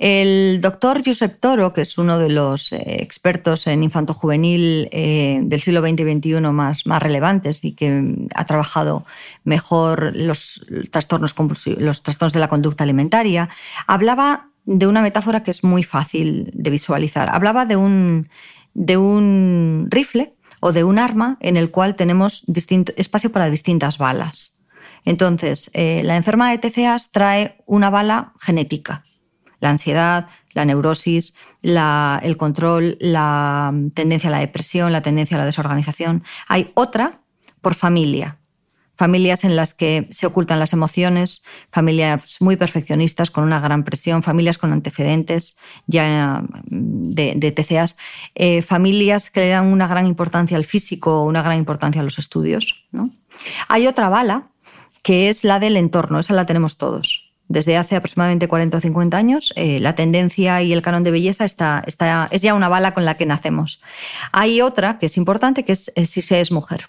El doctor Josep Toro, que es uno de los eh, expertos en infanto juvenil eh, del siglo XX y XXI más, relevantes y que ha trabajado mejor los trastornos, de la conducta alimentaria, hablaba de una metáfora que es muy fácil de visualizar. Hablaba de un, de un rifle o de un arma en el cual tenemos espacio para distintas balas. Entonces, eh, la enferma de TCA trae una bala genética la ansiedad, la neurosis, el control, la tendencia a la depresión, la tendencia a la desorganización. Hay otra por familia, familias en las que se ocultan las emociones, familias muy perfeccionistas con una gran presión, familias con antecedentes ya de, de TCAs, eh, familias que le dan una gran importancia al físico, una gran importancia a los estudios. Hay otra bala que es la del entorno, esa la tenemos todos desde hace aproximadamente 40 o 50 años, eh, la tendencia y el canon de belleza está, es ya una bala con la que nacemos. Hay otra que es importante, que es, si se es mujer.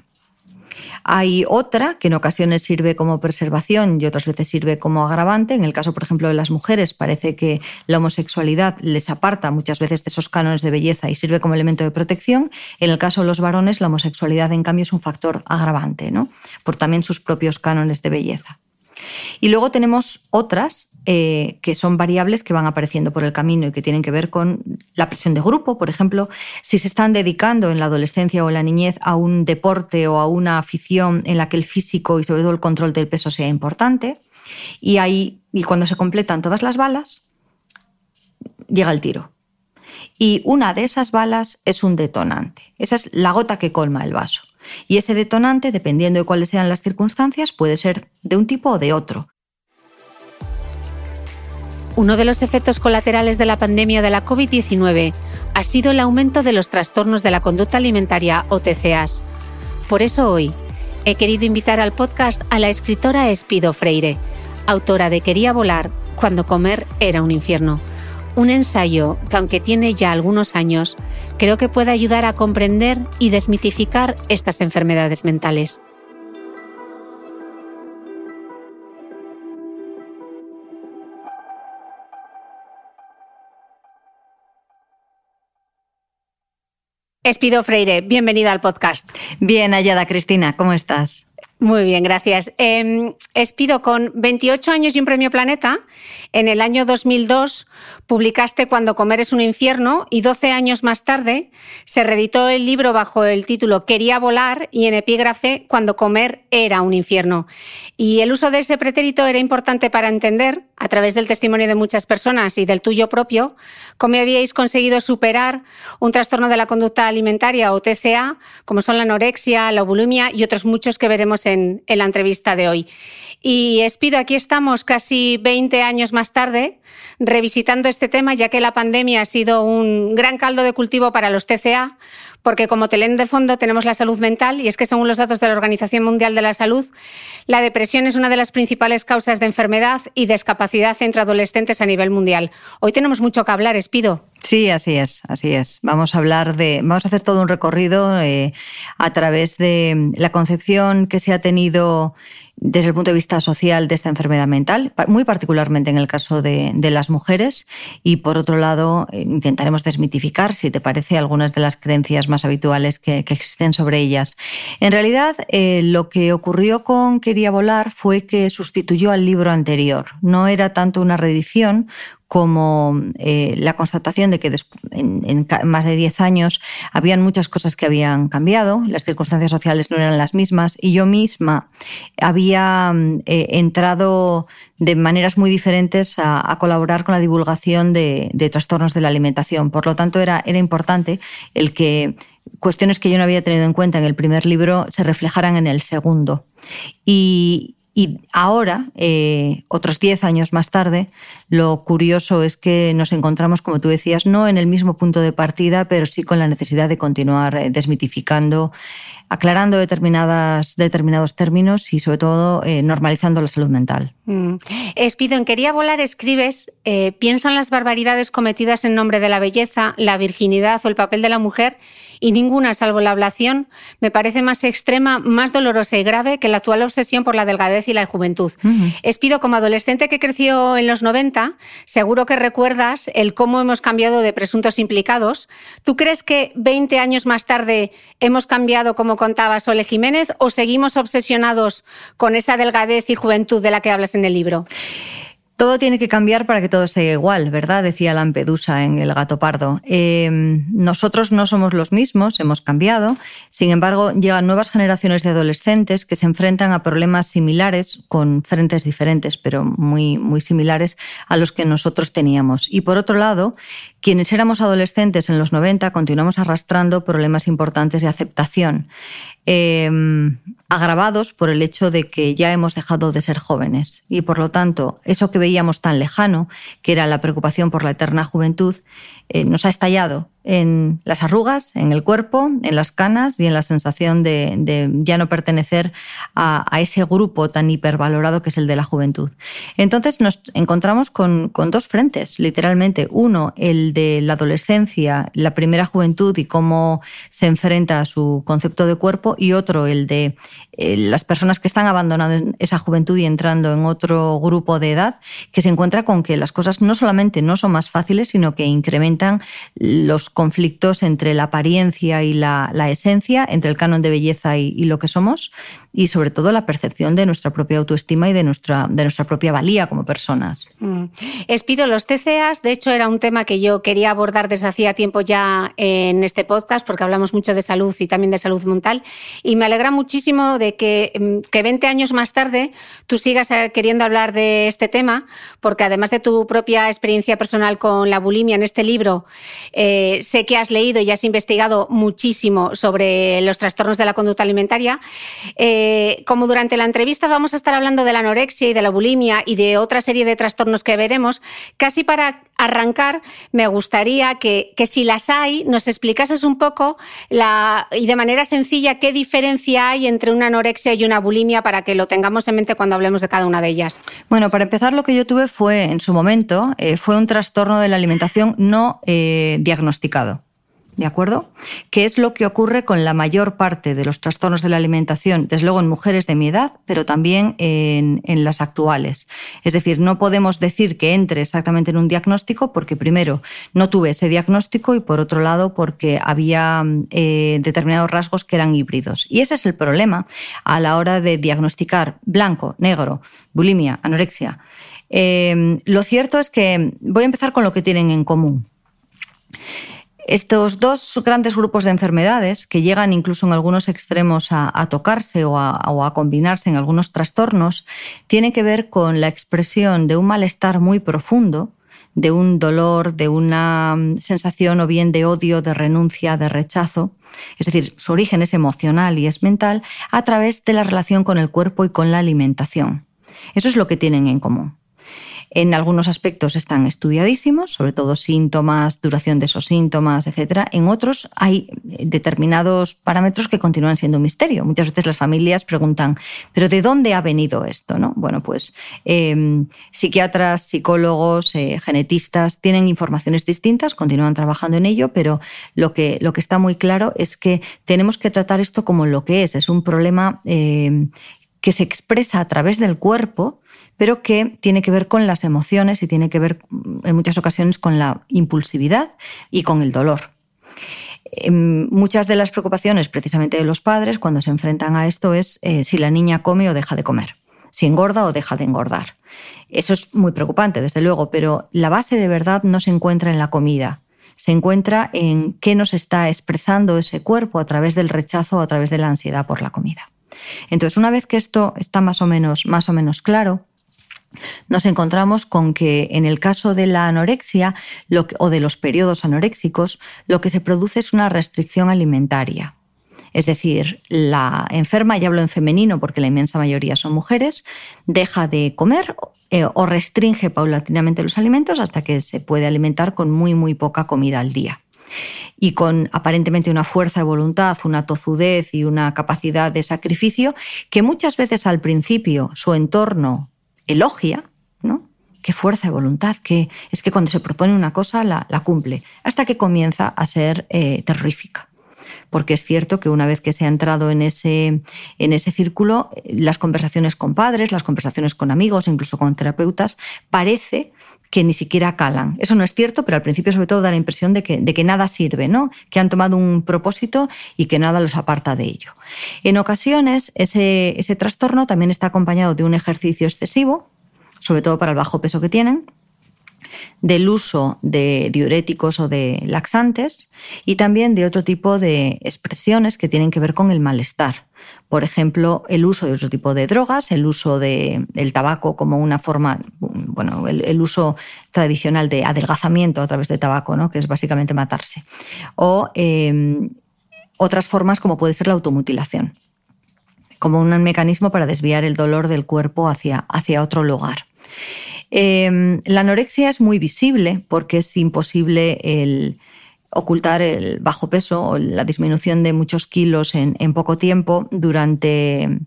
Hay otra que en ocasiones sirve como preservación y otras veces sirve como agravante. En el caso, por ejemplo, de las mujeres, parece que la homosexualidad les aparta muchas veces de esos cánones de belleza y sirve como elemento de protección. En el caso de los varones, la homosexualidad, en cambio, es un factor agravante, ¿no? por también sus propios cánones de belleza. Y luego tenemos otras eh, que son variables que van apareciendo por el camino y que tienen que ver con la presión de grupo, por ejemplo, si se están dedicando en la adolescencia o en la niñez a un deporte o a una afición en la que el físico y sobre todo el control del peso sea importante. Y ahí, y cuando se completan todas las balas, llega el tiro. Y una de esas balas es un detonante. Esa es la gota que colma el vaso. Y ese detonante, dependiendo de cuáles sean las circunstancias, puede ser de un tipo o de otro. Uno de los efectos colaterales de la pandemia de la COVID-19 ha sido el aumento de los trastornos de la conducta alimentaria o TCAs. Por eso hoy he querido invitar al podcast a la escritora Espido Freire, autora de Quería volar cuando comer era un infierno. Un ensayo que aunque tiene ya algunos años, creo que puede ayudar a comprender y desmitificar estas enfermedades mentales. Espido Freire, bienvenida al podcast. Bien hallada, Cristina, ¿cómo estás? Muy bien, gracias. Eh, Espido, con 28 años y un premio Planeta, en el año 2002 publicaste Cuando comer es un infierno y 12 años más tarde se reeditó el libro bajo el título Quería volar y en epígrafe Cuando comer era un infierno. Y el uso de ese pretérito era importante para entender, a través del testimonio de muchas personas y del tuyo propio, cómo habíais conseguido superar un trastorno de la conducta alimentaria o TCA, como son la anorexia, la bulimia y otros muchos que veremos en, en la entrevista de hoy. Y Espido, aquí estamos casi 20 años más tarde revisitando este tema, ya que la pandemia ha sido un gran caldo de cultivo para los TCA, porque como telén de fondo tenemos la salud mental y es que según los datos de la Organización Mundial de la Salud, la depresión es una de las principales causas de enfermedad y discapacidad entre adolescentes a nivel mundial. Hoy tenemos mucho que hablar, Espido. Sí, así es, así es. Vamos a hablar de, vamos a hacer todo un recorrido eh, a través de la concepción que se ha tenido desde el punto de vista social de esta enfermedad mental, muy particularmente en el caso de, las mujeres. Y por otro lado, eh, intentaremos desmitificar, si te parece, algunas de las creencias más habituales que, existen sobre ellas. En realidad, eh, lo que ocurrió con Quería volar fue que sustituyó al libro anterior. No era tanto una reedición como eh, la constatación de que en, más de 10 años habían muchas cosas que habían cambiado, las circunstancias sociales no eran las mismas y yo misma había eh, entrado de maneras muy diferentes a, colaborar con la divulgación de, trastornos de la alimentación. Por lo tanto, era, era importante el que cuestiones que yo no había tenido en cuenta en el primer libro se reflejaran en el segundo. Y, y ahora, eh, otros 10 años más tarde, lo curioso es que nos encontramos, como tú decías, no en el mismo punto de partida, pero sí con la necesidad de continuar eh, desmitificando, aclarando determinadas, determinados términos y, sobre todo, eh, normalizando la salud mental. Mm. En Quería Volar escribes, pienso en las barbaridades cometidas en nombre de la belleza, la virginidad o el papel de la mujer y ninguna, salvo la ablación, me parece más extrema, más dolorosa y grave que la actual obsesión por la delgadez y la juventud. Espido, como adolescente que creció en los 90, seguro que recuerdas el cómo hemos cambiado de presuntos implicados. ¿Tú crees que 20 años más tarde hemos cambiado, como contaba Sole Jiménez, o seguimos obsesionados con esa delgadez y juventud de la que hablas en el libro? Todo tiene que cambiar para que todo sea igual, ¿verdad? Decía Lampedusa en El gato pardo. Em, nosotros no somos los mismos, hemos cambiado. Sin embargo, llegan nuevas generaciones de adolescentes que se enfrentan a problemas similares, con frentes diferentes, pero muy, muy similares a los que nosotros teníamos. Y por otro lado, quienes éramos adolescentes en los 90 continuamos arrastrando problemas importantes de aceptación. Em, agravados por el hecho de que ya hemos dejado de ser jóvenes y por lo tanto eso que veíamos tan lejano, que era la preocupación por la eterna juventud, eh, nos ha estallado en las arrugas, en el cuerpo, en las canas y en la sensación de, ya no pertenecer a, ese grupo tan hipervalorado que es el de la juventud. Entonces nos encontramos con, dos frentes, literalmente. Uno, el de la adolescencia, la primera juventud y cómo se enfrenta a su concepto de cuerpo, y otro, el de las personas que están abandonando esa juventud y entrando en otro grupo de edad, que se encuentra con que las cosas no solamente no son más fáciles, sino que incrementan los conflictos entre la apariencia y la, esencia, entre el canon de belleza y, lo que somos, y sobre todo la percepción de nuestra propia autoestima y de nuestra, de nuestra propia valía como personas. Mm. Espido, los TCAs, de hecho, era un tema que yo quería abordar desde hacía tiempo ya en este podcast, porque hablamos mucho de salud y también de salud mental, y me alegra muchísimo de que, mm, que 20 años más tarde tú sigas eh, queriendo hablar de este tema, porque además de tu propia experiencia personal con la bulimia en este libro, eh, sé que has leído y has investigado muchísimo sobre los trastornos de la conducta alimentaria. Eh, como durante la entrevista vamos a estar hablando de la anorexia y de la bulimia y de otra serie de trastornos que veremos, casi para arrancar me gustaría que, que si las hay nos explicases un poco y de manera sencilla qué diferencia hay entre una anorexia y una bulimia para que lo tengamos en mente cuando hablemos de cada una de ellas. Bueno, para empezar, lo que yo tuve fue, en su momento, eh, fue un trastorno de la alimentación no eh, diagnosticado. ¿De acuerdo? ¿Qué es lo que ocurre con la mayor parte de los trastornos de la alimentación, desde luego en mujeres de mi edad, pero también en, las actuales? Es decir, no podemos decir que entre exactamente en un diagnóstico porque primero no tuve ese diagnóstico y por otro lado porque había eh, determinados rasgos que eran híbridos. Y ese es el problema a la hora de diagnosticar blanco, negro, bulimia, anorexia. Eh, lo cierto es que voy a empezar con lo que tienen en común. Estos dos grandes grupos de enfermedades, que llegan incluso en algunos extremos a, tocarse o a, combinarse en algunos trastornos, tienen que ver con la expresión de un malestar muy profundo, de un dolor, de una mm, sensación o bien de odio, de renuncia, de rechazo. Es decir, su origen es emocional y es mental a través de la relación con el cuerpo y con la alimentación. Eso es lo que tienen en común. En algunos aspectos están estudiadísimos, sobre todo síntomas, duración de esos síntomas, etc. En otros hay determinados parámetros que continúan siendo un misterio. Muchas veces las familias preguntan, ¿pero de dónde ha venido esto? ¿No? Bueno, pues em, psiquiatras, psicólogos, eh, genetistas tienen informaciones distintas, continúan trabajando en ello, pero lo que, lo que está muy claro es que tenemos que tratar esto como lo que es. Es un problema em, que se expresa a través del cuerpo pero que tiene que ver con las emociones y tiene que ver mm, en muchas ocasiones con la impulsividad y con el dolor. Em, muchas de las preocupaciones precisamente de los padres cuando se enfrentan a esto es eh, si la niña come o deja de comer, si engorda o deja de engordar. Eso es muy preocupante, desde luego, pero la base de verdad no se encuentra en la comida, se encuentra en qué nos está expresando ese cuerpo a través del rechazo o a través de la ansiedad por la comida. Entonces, una vez que esto está más o menos, más o menos claro, nos encontramos con que en el caso de la anorexia o de los periodos anoréxicos, lo que se produce es una restricción alimentaria. Es decir, la enferma, ya hablo en femenino porque la inmensa mayoría son mujeres, deja de comer eh, o restringe paulatinamente los alimentos hasta que se puede alimentar con muy, muy poca comida al día y con aparentemente una fuerza de voluntad, una tozudez y una capacidad de sacrificio que muchas veces al principio su entorno elogia, ¿no? Qué fuerza de voluntad, que es que cuando se propone una cosa la, cumple, hasta que comienza a ser eh, terrorífica porque es cierto que una vez que se ha entrado en ese, en ese círculo, las conversaciones con padres, las conversaciones con amigos, incluso con terapeutas, parece que ni siquiera calan. Eso no es cierto, pero al principio sobre todo da la impresión de que, de que nada sirve, ¿no? que han tomado un propósito y que nada los aparta de ello. En ocasiones ese, ese trastorno también está acompañado de un ejercicio excesivo, sobre todo para el bajo peso que tienen, del uso de diuréticos o de laxantes y también de otro tipo de expresiones que tienen que ver con el malestar. Por ejemplo, el uso de otro tipo de drogas, el uso del tabaco como una forma, bueno, el, uso tradicional de adelgazamiento a través de tabaco, ¿no? que es básicamente matarse. O em, otras formas como puede ser la automutilación, como un mecanismo para desviar el dolor del cuerpo hacia, hacia otro lugar. Em, la anorexia es muy visible porque es imposible el ocultar el bajo peso o la disminución de muchos kilos en, poco tiempo durante,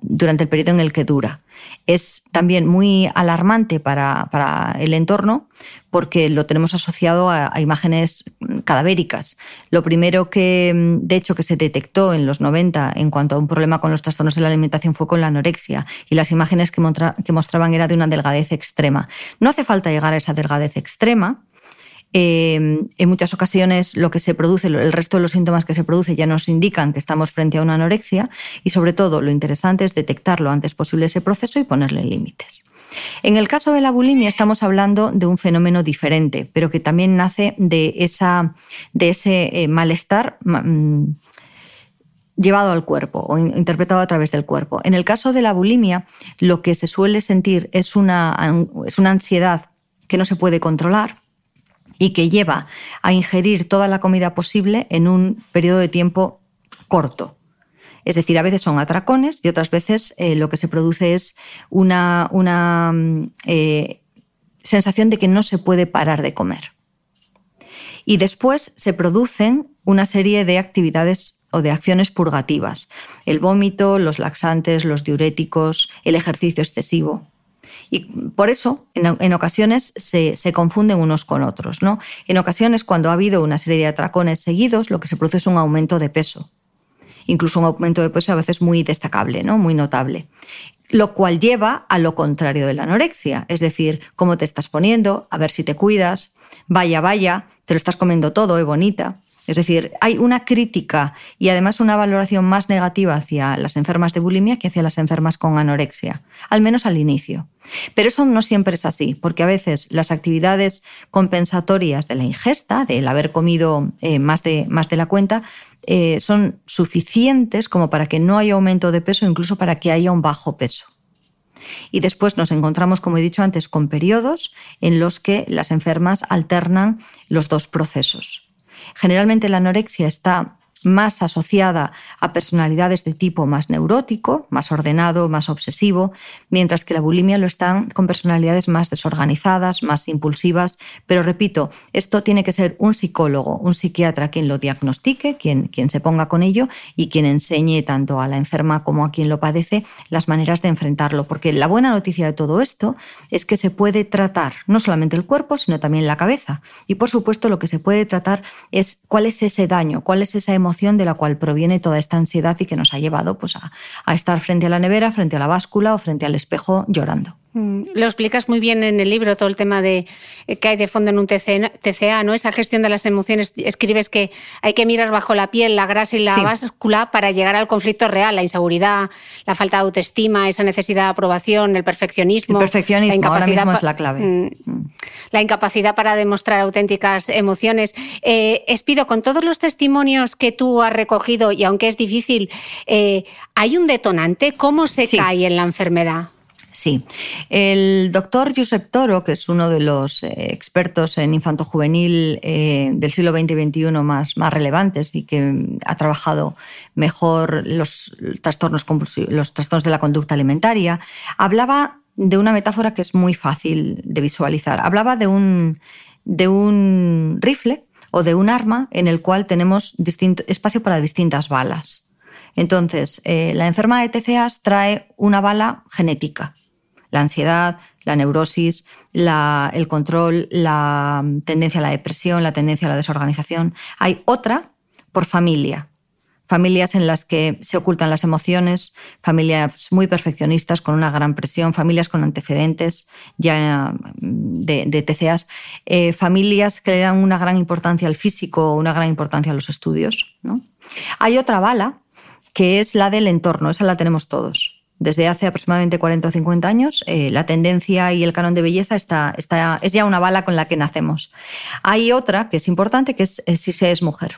durante el periodo en el que dura es también muy alarmante para, el entorno porque lo tenemos asociado a, imágenes cadavéricas. Lo primero que, de hecho, que se detectó en los 90 en cuanto a un problema con los trastornos de la alimentación fue con la anorexia y las imágenes que, que mostraban era de una delgadez extrema. No hace falta llegar a esa delgadez extrema, Em, en muchas ocasiones lo que se produce, el resto de los síntomas que se produce ya nos indican que estamos frente a una anorexia y sobre todo lo interesante es detectar lo antes posible ese proceso y ponerle límites. En el caso de la bulimia estamos hablando de un fenómeno diferente, pero que también nace de, esa, de ese eh, malestar mm, llevado al cuerpo o interpretado a través del cuerpo. En el caso de la bulimia, lo que se suele sentir es una, es una ansiedad que no se puede controlar y que lleva a ingerir toda la comida posible en un periodo de tiempo corto. Es decir, a veces son atracones y otras veces eh, lo que se produce es una, mm, eh, sensación de que no se puede parar de comer. Y después se producen una serie de actividades o de acciones purgativas. El vómito, los laxantes, los diuréticos, el ejercicio excesivo. Y por eso, en, ocasiones, se, confunden unos con otros. ¿no? En ocasiones, cuando ha habido una serie de atracones seguidos, lo que se produce es un aumento de peso. Incluso un aumento de peso a veces muy destacable, ¿no? muy notable. Lo cual lleva a lo contrario de la anorexia, es decir, cómo te estás poniendo, a ver si te cuidas, vaya, vaya, te lo estás comiendo todo, es bonita. Es decir, hay una crítica y además una valoración más negativa hacia las enfermas de bulimia que hacia las enfermas con anorexia, al menos al inicio. Pero eso no siempre es así, porque a veces las actividades compensatorias de la ingesta, del haber comido eh, más, de, más de la cuenta, eh, son suficientes como para que no haya aumento de peso, incluso para que haya un bajo peso. Y después nos encontramos, como he dicho antes, con periodos en los que las enfermas alternan los dos procesos. Generalmente la anorexia está más asociada a personalidades de tipo más neurótico, más ordenado, más obsesivo, mientras que la bulimia lo están con personalidades más desorganizadas, más impulsivas. Pero repito, esto tiene que ser un psicólogo, un psiquiatra quien lo diagnostique, quien, quien se ponga con ello y quien enseñe tanto a la enferma como a quien lo padece las maneras de enfrentarlo. Porque la buena noticia de todo esto es que se puede tratar no solamente el cuerpo, sino también la cabeza. Y por supuesto lo que se puede tratar es cuál es ese daño, cuál es esa emoción de la cual proviene toda esta ansiedad y que nos ha llevado pues, a estar frente a la nevera, frente a la báscula o frente al espejo llorando. Mm, lo explicas muy bien en el libro, todo el tema de eh, que hay de fondo en un TCA, ¿no? Esa gestión de las emociones. Escribes que hay que mirar bajo la piel, la grasa y la báscula para llegar al conflicto real, la inseguridad, la falta de autoestima, esa necesidad de aprobación, el perfeccionismo. El perfeccionismo ahora mismo es la clave. Mm, mm. La incapacidad para demostrar auténticas emociones. Eh, Espido, con todos los testimonios que tú has recogido, y aunque es difícil, eh, ¿hay un detonante? ¿Cómo se cae en la enfermedad? Sí. El doctor Josep Toro, que es uno de los eh, expertos en infanto juvenil eh, del siglo XX y XXI más, más relevantes y que ha trabajado mejor los trastornos, los trastornos de la conducta alimentaria, hablaba de una metáfora que es muy fácil de visualizar. Hablaba de un, de un rifle o de un arma en el cual tenemos espacio para distintas balas. Entonces, eh, la enferma de TCA trae una bala genética la ansiedad, la neurosis, el control, la tendencia a la depresión, la tendencia a la desorganización. Hay otra por familia, familias en las que se ocultan las emociones, familias muy perfeccionistas con una gran presión, familias con antecedentes ya de, de TCAs, eh, familias que le dan una gran importancia al físico, una gran importancia a los estudios. ¿no? Hay otra bala que es la del entorno, esa la tenemos todos desde hace aproximadamente 40 o 50 años, eh, la tendencia y el canon de belleza está, es ya una bala con la que nacemos. Hay otra que es importante, que es, si se es mujer.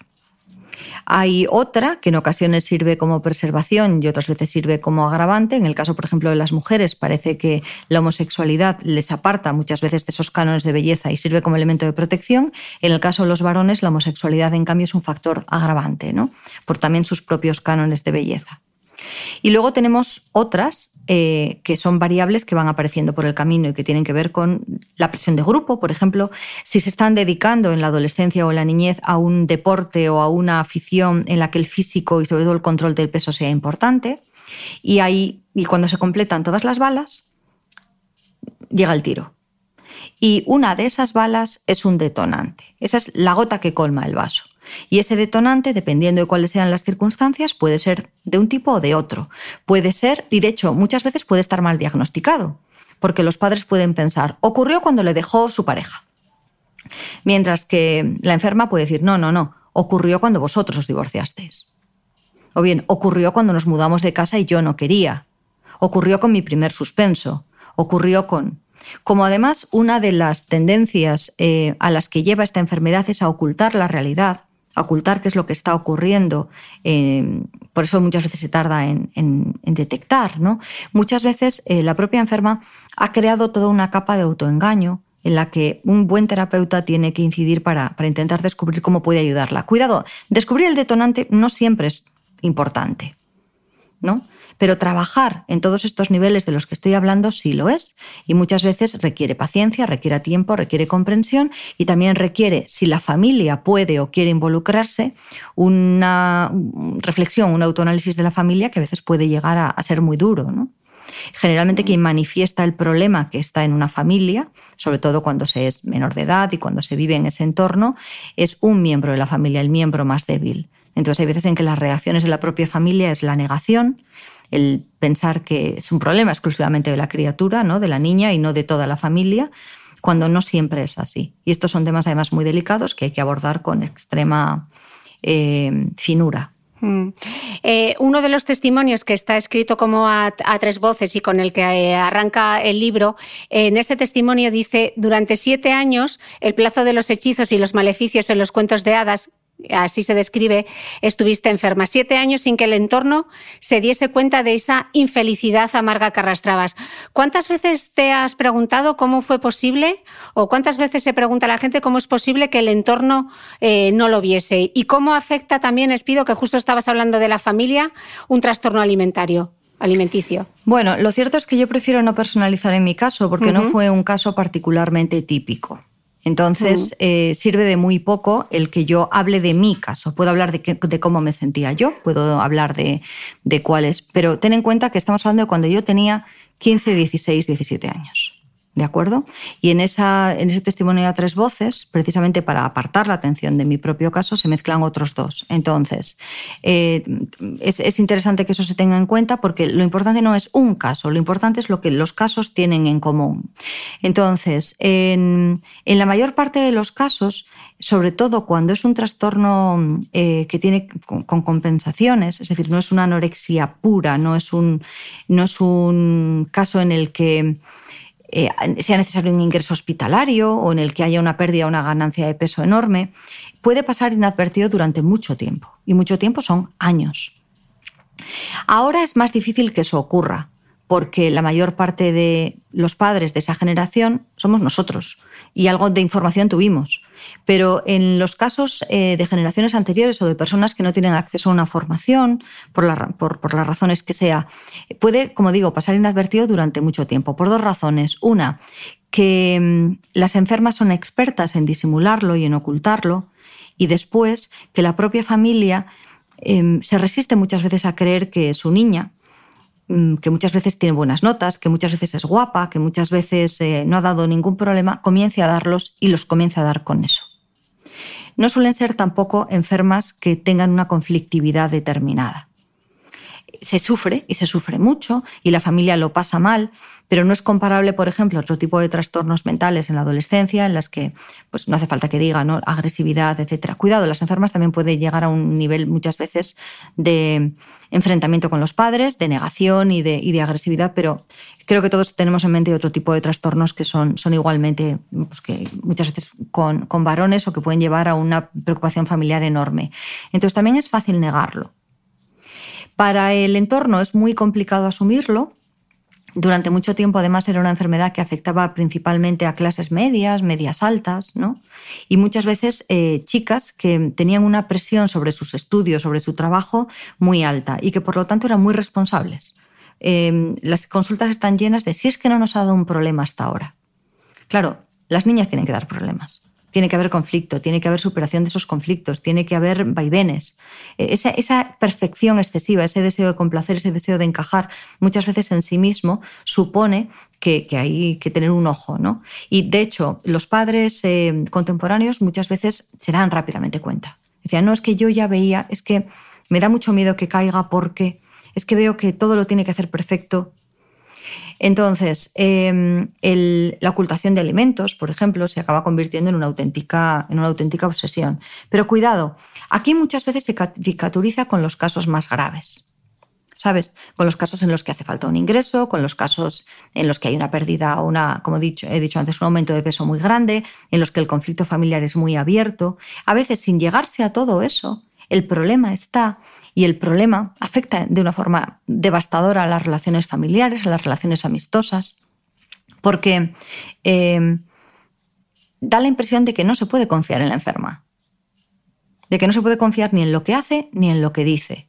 Hay otra que en ocasiones sirve como preservación y otras veces sirve como agravante. En el caso, por ejemplo, de las mujeres, parece que la homosexualidad les aparta muchas veces de esos cánones de belleza y sirve como elemento de protección. En el caso de los varones, la homosexualidad, en cambio, es un factor agravante, ¿no? por también sus propios cánones de belleza. Y luego tenemos otras eh, que son variables que van apareciendo por el camino y que tienen que ver con la presión de grupo, por ejemplo, si se están dedicando en la adolescencia o en la niñez a un deporte o a una afición en la que el físico y sobre todo el control del peso sea importante. Y ahí, y cuando se completan todas las balas, llega el tiro. Y una de esas balas es un detonante. Esa es la gota que colma el vaso. Y ese detonante, dependiendo de cuáles sean las circunstancias, puede ser de un tipo o de otro. Puede ser, y de hecho muchas veces puede estar mal diagnosticado, porque los padres pueden pensar, ocurrió cuando le dejó su pareja. Mientras que la enferma puede decir, no, no, no, ocurrió cuando vosotros os divorciasteis. O bien, ocurrió cuando nos mudamos de casa y yo no quería. Ocurrió con mi primer suspenso. Ocurrió con... Como además una de las tendencias eh, a las que lleva esta enfermedad es a ocultar la realidad, ocultar qué es lo que está ocurriendo. Eh, por eso muchas veces se tarda en, detectar. ¿no? Muchas veces eh, la propia enferma ha creado toda una capa de autoengaño en la que un buen terapeuta tiene que incidir para, para intentar descubrir cómo puede ayudarla. Cuidado, descubrir el detonante no siempre es importante. ¿no? Pero trabajar en todos estos niveles de los que estoy hablando sí lo es y muchas veces requiere paciencia, requiere tiempo, requiere comprensión y también requiere, si la familia puede o quiere involucrarse, una reflexión, un autoanálisis de la familia que a veces puede llegar a, ser muy duro. Generalmente quien manifiesta el problema que está en una familia, sobre todo cuando se es menor de edad y cuando se vive en ese entorno, es un miembro de la familia, el miembro más débil. Entonces hay veces en que las reacciones de la propia familia es la negación, el pensar que es un problema exclusivamente de la criatura, ¿no? de la niña y no de toda la familia, cuando no siempre es así. Y estos son temas además muy delicados que hay que abordar con extrema eh, finura. Mm. Eh, uno de los testimonios que está escrito como a, tres voces y con el que eh, arranca el libro, en ese testimonio dice, durante siete años el plazo de los hechizos y los maleficios en los cuentos de hadas así se describe, estuviste enferma. Siete años sin que el entorno se diese cuenta de esa infelicidad amarga que arrastrabas. ¿Cuántas veces te has preguntado cómo fue posible o cuántas veces se pregunta a la gente cómo es posible que el entorno eh, no lo viese? ¿Y cómo afecta también, Espido, que justo estabas hablando de la familia, un trastorno alimentario? alimenticio. Bueno, lo cierto es que yo prefiero no personalizar en mi caso porque no fue un caso particularmente típico. Entonces, eh, sirve de muy poco el que yo hable de mi caso. Puedo hablar de, cómo me sentía yo, puedo hablar de, de cuáles, pero ten en cuenta que estamos hablando de cuando yo tenía 15, 16, 17 años. ¿De acuerdo? Y en, ese testimonio a tres voces, precisamente para apartar la atención de mi propio caso, se mezclan otros dos. Entonces, eh, es, interesante que eso se tenga en cuenta porque lo importante no es un caso, lo importante es lo que los casos tienen en común. Entonces, en, la mayor parte de los casos, sobre todo cuando es un trastorno eh, que tiene con, compensaciones, es decir, no es una anorexia pura, no es un, no es un caso en el que eh, sea necesario un ingreso hospitalario o en el que haya una pérdida o una ganancia de peso enorme, puede pasar inadvertido durante mucho tiempo. Y mucho tiempo son años. Ahora es más difícil que eso ocurra, porque la mayor parte de los padres de esa generación somos nosotros y algo de información tuvimos. Pero en los casos eh, de generaciones anteriores o de personas que no tienen acceso a una formación, por, las razones que sea, puede, como digo, pasar inadvertido durante mucho tiempo, por dos razones. Una, que mm, las enfermas son expertas en disimularlo y en ocultarlo, y después que la propia familia em, se resiste muchas veces a creer que su niña, que muchas veces tiene buenas notas, que muchas veces es guapa, que muchas veces eh, no ha dado ningún problema, comience a darlos y los comience a dar con eso. No suelen ser tampoco enfermas que tengan una conflictividad determinada se sufre y se sufre mucho y la familia lo pasa mal, pero no es comparable, por ejemplo, a otro tipo de trastornos mentales en la adolescencia en las que pues, no hace falta que diga ¿no? agresividad, etc. Cuidado, las enfermas también pueden llegar a un nivel muchas veces de enfrentamiento con los padres, de negación y de, y de agresividad, pero creo que todos tenemos en mente otro tipo de trastornos que son, son igualmente, pues, que muchas veces con, con varones o que pueden llevar a una preocupación familiar enorme. Entonces también es fácil negarlo. Para el entorno es muy complicado asumirlo. Durante mucho tiempo, además, era una enfermedad que afectaba principalmente a clases medias, medias altas, ¿no? Y muchas veces eh, chicas que tenían una presión sobre sus estudios, sobre su trabajo muy alta y que por lo tanto eran muy responsables. Em, las consultas están llenas de si es que no nos ha dado un problema hasta ahora. Claro, las niñas tienen que dar problemas tiene que haber conflicto, tiene que haber superación de esos conflictos, tiene que haber vaivenes. E, esa, perfección excesiva, ese deseo de complacer, ese deseo de encajar, muchas veces en sí mismo supone que, hay que tener un ojo. ¿no? Y de hecho, los padres eh, contemporáneos muchas veces se dan rápidamente cuenta. Decían, no, es que yo ya veía, es que me da mucho miedo que caiga porque es que veo que todo lo tiene que hacer perfecto entonces, em, la ocultación de alimentos, por ejemplo, se acaba convirtiendo en una, auténtica, en una auténtica obsesión. Pero cuidado, aquí muchas veces se caricaturiza con los casos más graves. ¿sabes? Con los casos en los que hace falta un ingreso, con los casos en los que hay una pérdida o una, como he dicho, he dicho antes, un aumento de peso muy grande, en los que el conflicto familiar es muy abierto. A veces, sin llegarse a todo eso, el problema está y el problema afecta de una forma devastadora a las relaciones familiares, a las relaciones amistosas, porque eh, da la impresión de que no se puede confiar en la enferma, de que no se puede confiar ni en lo que hace ni en lo que dice.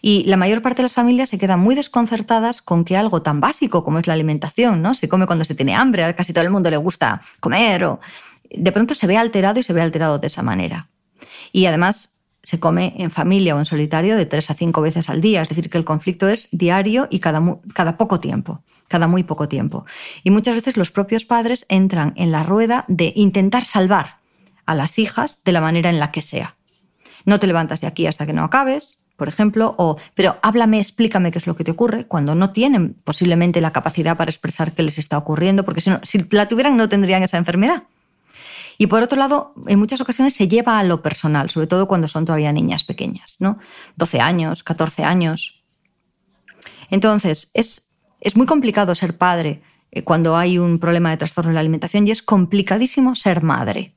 Y la mayor parte de las familias se quedan muy desconcertadas con que algo tan básico como es la alimentación, ¿no? Se come cuando se tiene hambre, a casi todo el mundo le gusta comer, o de pronto se ve alterado y se ve alterado de esa manera. Y además se come en familia o en solitario de tres a cinco veces al día, es decir, que el conflicto es diario y cada, cada poco tiempo, cada muy poco tiempo. Y muchas veces los propios padres entran en la rueda de intentar salvar a las hijas de la manera en la que sea. No te levantas de aquí hasta que no acabes, por ejemplo, o pero háblame, explícame qué es lo que te ocurre, cuando no tienen posiblemente la capacidad para expresar qué les está ocurriendo, porque si, si la tuvieran no tendrían esa enfermedad. Y por otro lado, en muchas ocasiones se lleva a lo personal, sobre todo cuando son todavía niñas pequeñas, ¿no? 12 años, 14 años. Entonces, es, es muy complicado ser padre eh, cuando hay un problema de trastorno de la alimentación y es complicadísimo ser madre.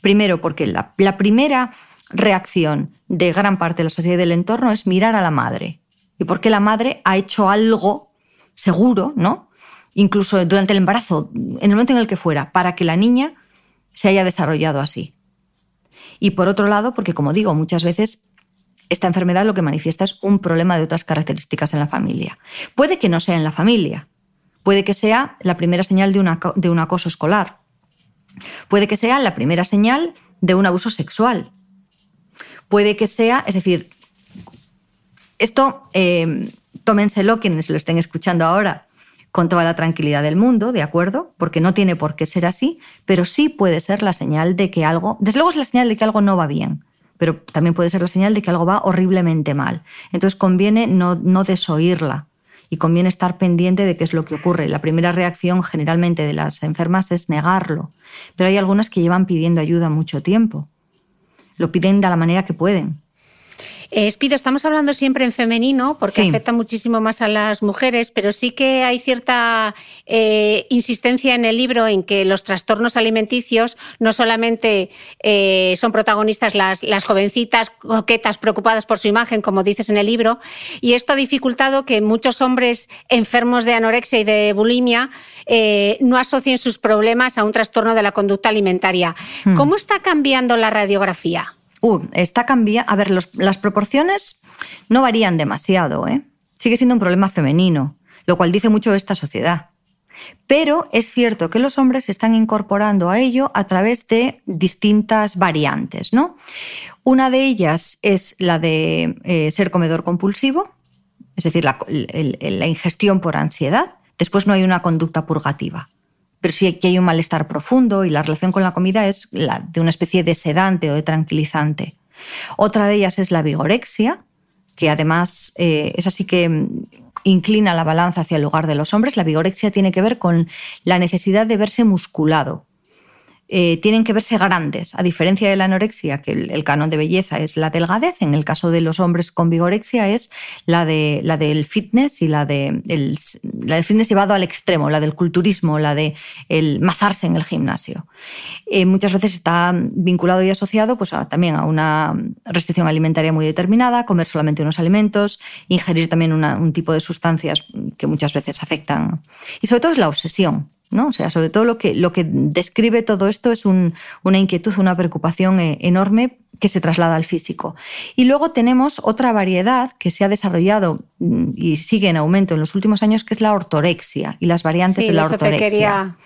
Primero, porque la, la primera reacción de gran parte de la sociedad y del entorno es mirar a la madre. Y porque la madre ha hecho algo seguro, ¿no? Incluso durante el embarazo, en el momento en el que fuera, para que la niña se haya desarrollado así. Y por otro lado, porque como digo, muchas veces esta enfermedad lo que manifiesta es un problema de otras características en la familia. Puede que no sea en la familia, puede que sea la primera señal de, un acoso escolar, puede que sea la primera señal de un abuso sexual, puede que sea, es decir, esto eh, tómenselo quienes lo estén escuchando ahora con toda la tranquilidad del mundo, ¿de acuerdo? Porque no tiene por qué ser así, pero sí puede ser la señal de que algo, desde luego es la señal de que algo no va bien, pero también puede ser la señal de que algo va horriblemente mal. Entonces conviene no, no desoírla y conviene estar pendiente de qué es lo que ocurre. La primera reacción generalmente de las enfermas es negarlo, pero hay algunas que llevan pidiendo ayuda mucho tiempo lo piden de la manera que pueden. Eh, Espido, estamos hablando siempre en femenino porque afecta muchísimo más a las mujeres, pero sí que hay cierta eh, insistencia en el libro en que los trastornos alimenticios no solamente eh, son protagonistas las, las jovencitas coquetas preocupadas por su imagen, como dices en el libro, y esto ha dificultado que muchos hombres enfermos de anorexia y de bulimia no asocien sus problemas a un trastorno de la conducta alimentaria. Hmm. ¿Cómo está cambiando la radiografía? Uh, está cambiando. A ver, las proporciones no varían demasiado, ¿eh? Sigue siendo un problema femenino, lo cual dice mucho de esta sociedad. Pero es cierto que los hombres se están incorporando a ello a través de distintas variantes, ¿no? Una de ellas es la de eh, ser comedor compulsivo, es decir, la ingestión por ansiedad. Después no hay una conducta purgativa pero sí que hay un malestar profundo y la relación con la comida es la de una especie de sedante o de tranquilizante. Otra de ellas es la vigorexia, que además eh, es así que mm, inclina la balanza hacia el lugar de los hombres. La vigorexia tiene que ver con la necesidad de verse musculado, eh, tienen que verse grandes, a diferencia de la anorexia, que el, canon de belleza es la delgadez, en el caso de los hombres con vigorexia es la, de, la del fitness y la, de, el, del fitness llevado al extremo, la del culturismo, la de el mazarse en el gimnasio. Eh, muchas veces está vinculado y asociado pues, también a una restricción alimentaria muy determinada, comer solamente unos alimentos, ingerir también un tipo de sustancias que muchas veces afectan. Y sobre todo es la obsesión. ¿No? O sea, sobre todo lo que, lo que describe todo esto es una inquietud, una preocupación eh, enorme que se traslada al físico. Y luego tenemos otra variedad que se ha desarrollado mm, y sigue en aumento en los últimos años, que es la ortorexia y las variantes de la ortorexia. Te quería,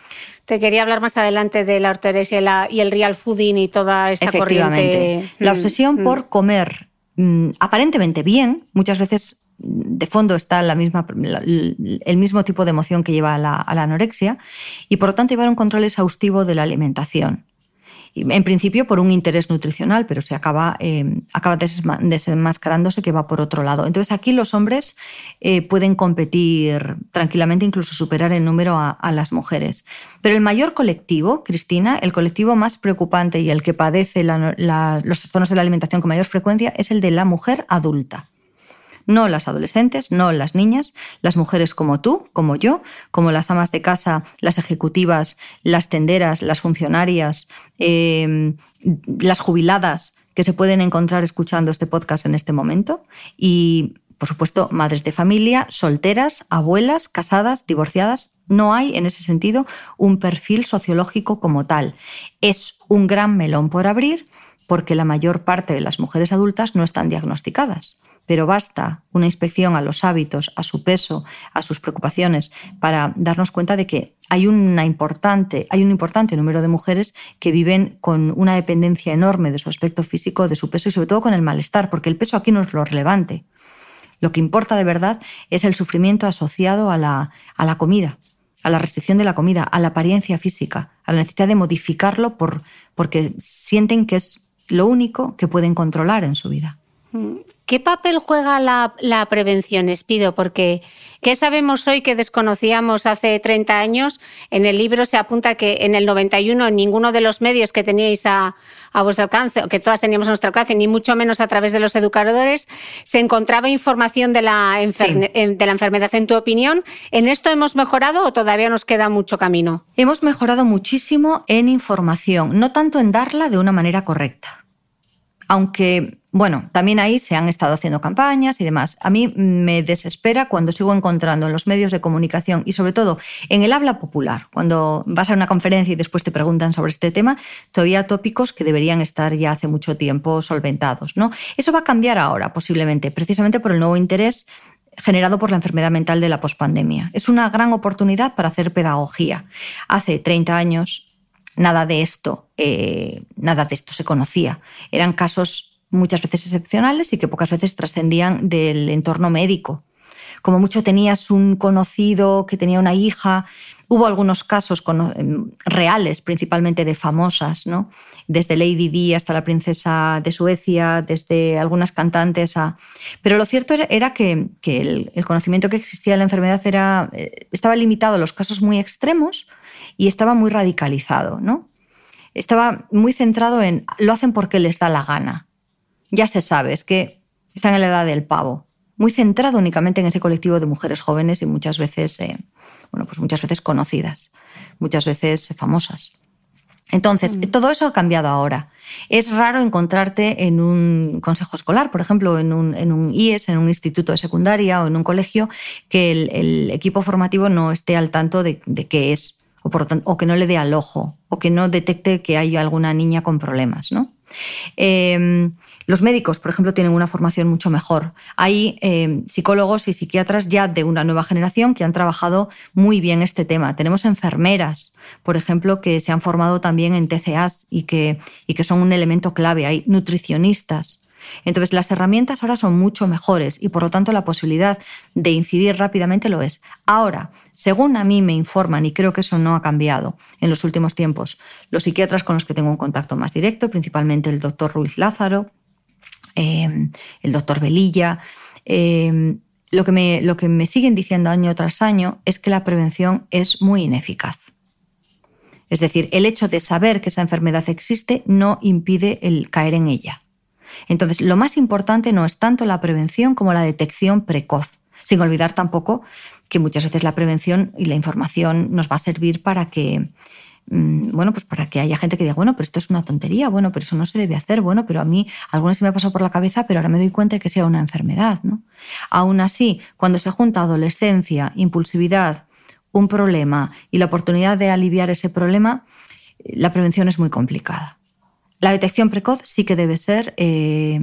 te quería hablar más adelante de la ortorexia y, el real fooding y toda esta corriente. La mm, obsesión mm. por comer aparentemente bien, muchas veces de fondo está el mismo tipo de emoción que lleva a la, anorexia y por lo tanto llevar un control exhaustivo de la alimentación. En principio por un interés nutricional, pero se acaba, eh, desenmascarándose que va por otro lado. Entonces aquí los hombres eh, pueden competir tranquilamente, incluso superar el número a, las mujeres. Pero el mayor colectivo, Cristina, el colectivo más preocupante y el que padece los trastornos de la alimentación con mayor frecuencia es el de la mujer adulta no las adolescentes, no las niñas, las mujeres como tú, como yo, como las amas de casa, las ejecutivas, las tenderas, las funcionarias, em, las jubiladas que se pueden encontrar escuchando este podcast en este momento y por supuesto, madres de familia, solteras, abuelas, casadas, divorciadas. No hay, en ese sentido, un perfil sociológico como tal. Es un gran melón por abrir porque la mayor parte de las mujeres adultas no están diagnosticadas. Pero basta una inspección a los hábitos, a su peso, a sus preocupaciones, para darnos cuenta de que hay, una importante, hay un importante número de mujeres que viven con una dependencia enorme de su aspecto físico, de su peso y sobre todo con el malestar, porque el peso aquí no es lo relevante. Lo que importa de verdad es el sufrimiento asociado a la, a la comida, a la restricción de la comida, a la apariencia física, a la necesidad de modificarlo por, porque sienten que es lo único que pueden controlar en su vida. ¿Qué papel juega la, prevención, Espido? Porque ¿qué sabemos hoy que desconocíamos hace 30 años? En el libro se apunta que en el 91 ninguno de los medios que teníais a, vuestro alcance, o que todas teníamos a nuestro alcance, ni mucho menos a través de los educadores, se encontraba información de la, de la enfermedad. En tu opinión, ¿en esto hemos mejorado o todavía nos queda mucho camino? Hemos mejorado muchísimo en información, no tanto en darla de una manera correcta. Aunque bueno, también ahí se han estado haciendo campañas y demás. A mí me desespera cuando sigo encontrando en los medios de comunicación y sobre todo en el habla popular, cuando vas a una conferencia y después te preguntan sobre este tema, todavía tópicos que deberían estar ya hace mucho tiempo solventados. ¿no? Eso va a cambiar ahora, posiblemente, precisamente por el nuevo interés generado por la enfermedad mental de la pospandemia. Es una gran oportunidad para hacer pedagogía. Hace 30 años nada de esto, eh, nada de esto se conocía. Eran casos muchas veces excepcionales y que pocas veces trascendían del entorno médico. Como mucho tenías un conocido que tenía una hija, hubo algunos casos em, reales, principalmente de famosas, ¿no? desde Lady Di hasta la princesa de Suecia, desde algunas cantantes a... Pero lo cierto era que, el, conocimiento que existía de la enfermedad era, eh, estaba limitado a los casos muy extremos y estaba muy radicalizado. ¿no? Estaba muy centrado en lo hacen porque les da la gana ya se sabe, es que están en la edad del pavo, muy centrado únicamente en ese colectivo de mujeres jóvenes y muchas veces, eh, bueno, pues muchas veces conocidas, muchas veces famosas. Entonces, mm. todo eso ha cambiado ahora. Es raro encontrarte en un consejo escolar, por ejemplo, en un, en un IES, en un instituto de secundaria o en un colegio, que el, equipo formativo no esté al tanto de, de qué es, o, por, o que no le dé al ojo, o que no detecte que hay alguna niña con problemas. ¿no? Em, los médicos, por ejemplo, tienen una formación mucho mejor. Hay em, psicólogos y psiquiatras ya de una nueva generación que han trabajado muy bien este tema. Tenemos enfermeras, por ejemplo, que se han formado también en TCAs y que, y que son un elemento clave. Hay nutricionistas entonces, las herramientas ahora son mucho mejores y por lo tanto la posibilidad de incidir rápidamente lo es. Ahora, según a mí me informan, y creo que eso no ha cambiado en los últimos tiempos, los psiquiatras con los que tengo un contacto más directo, principalmente el doctor Ruiz Lázaro, em, el doctor Velilla, em, lo, que me, lo que me siguen diciendo año tras año es que la prevención es muy ineficaz. Es decir, el hecho de saber que esa enfermedad existe no impide el caer en ella. Entonces, lo más importante no es tanto la prevención como la detección precoz, sin olvidar tampoco que muchas veces la prevención y la información nos va a servir para que bueno, pues para que haya gente que diga, bueno, pero esto es una tontería, bueno, pero eso no se debe hacer, bueno, pero a mí alguna se me ha pasado por la cabeza, pero ahora me doy cuenta de que sea una enfermedad, ¿no? Aún así, cuando se junta adolescencia, impulsividad, un problema y la oportunidad de aliviar ese problema, la prevención es muy complicada. La detección precoz sí que debe ser eh,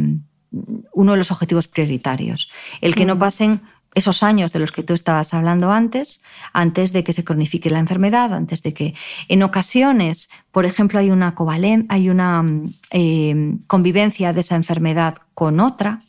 uno de los objetivos prioritarios. El que no mm. pasen esos años de los que tú estabas hablando antes, antes de que se cronifique la enfermedad, antes de que en ocasiones, por ejemplo, hay una hay una eh, convivencia de esa enfermedad con otra,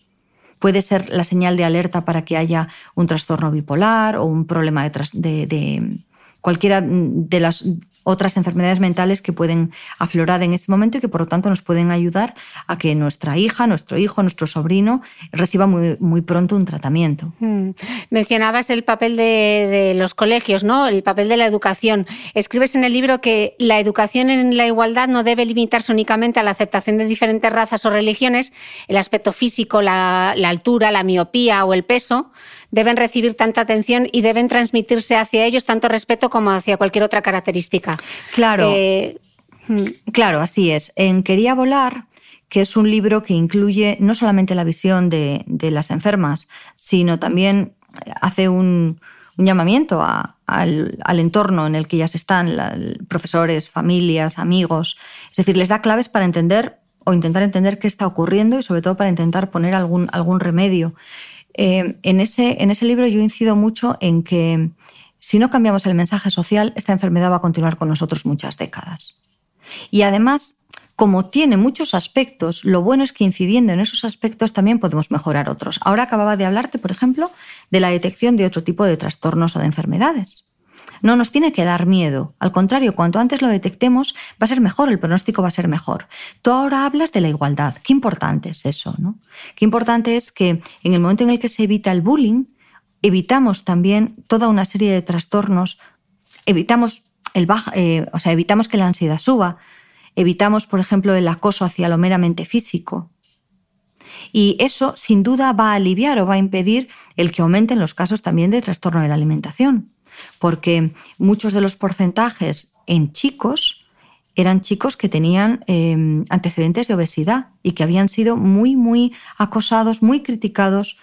puede ser la señal de alerta para que haya un trastorno bipolar o un problema de, de cualquiera de las otras enfermedades mentales que pueden aflorar en ese momento y que por lo tanto nos pueden ayudar a que nuestra hija, nuestro hijo, nuestro sobrino reciba muy, muy pronto un tratamiento. Mm. Mencionabas el papel de, los colegios, ¿no? El papel de la educación. Escribes en el libro que la educación en la igualdad no debe limitarse únicamente a la aceptación de diferentes razas o religiones, el aspecto físico, la altura, la miopía o el peso deben recibir tanta atención y deben transmitirse hacia ellos tanto respeto como hacia cualquier otra característica. Claro. Eh, hmm. claro, así es. En Quería volar que es un libro que incluye no solamente la visión de, las enfermas, sino también hace un, llamamiento al, entorno en el que ellas están, profesores, familias, amigos. Es decir, les da claves para entender o intentar entender qué está ocurriendo y sobre todo para intentar poner algún, algún remedio. Eh, en, ese, en ese libro yo incido mucho en que si no cambiamos el mensaje social, esta enfermedad va a continuar con nosotros muchas décadas. Y además, como tiene muchos aspectos, lo bueno es que incidiendo en esos aspectos también podemos mejorar otros. Ahora acababa de hablarte, por ejemplo, de la detección de otro tipo de trastornos o de enfermedades. No nos tiene que dar miedo. Al contrario, cuanto antes lo detectemos, va a ser mejor, el pronóstico va a ser mejor. Tú ahora hablas de la igualdad. Qué importante es eso, ¿no? Qué importante es que en el momento en el que se evita el bullying, evitamos también toda una serie de trastornos, evitamos el eh, o sea, evitamos que la ansiedad suba, evitamos, por ejemplo, el acoso hacia lo meramente físico. Y eso, sin duda, va a aliviar o va a impedir el que aumenten los casos también de trastorno de la alimentación porque muchos de los porcentajes en chicos eran chicos que tenían em, antecedentes de obesidad y que habían sido muy, muy acosados, muy criticados.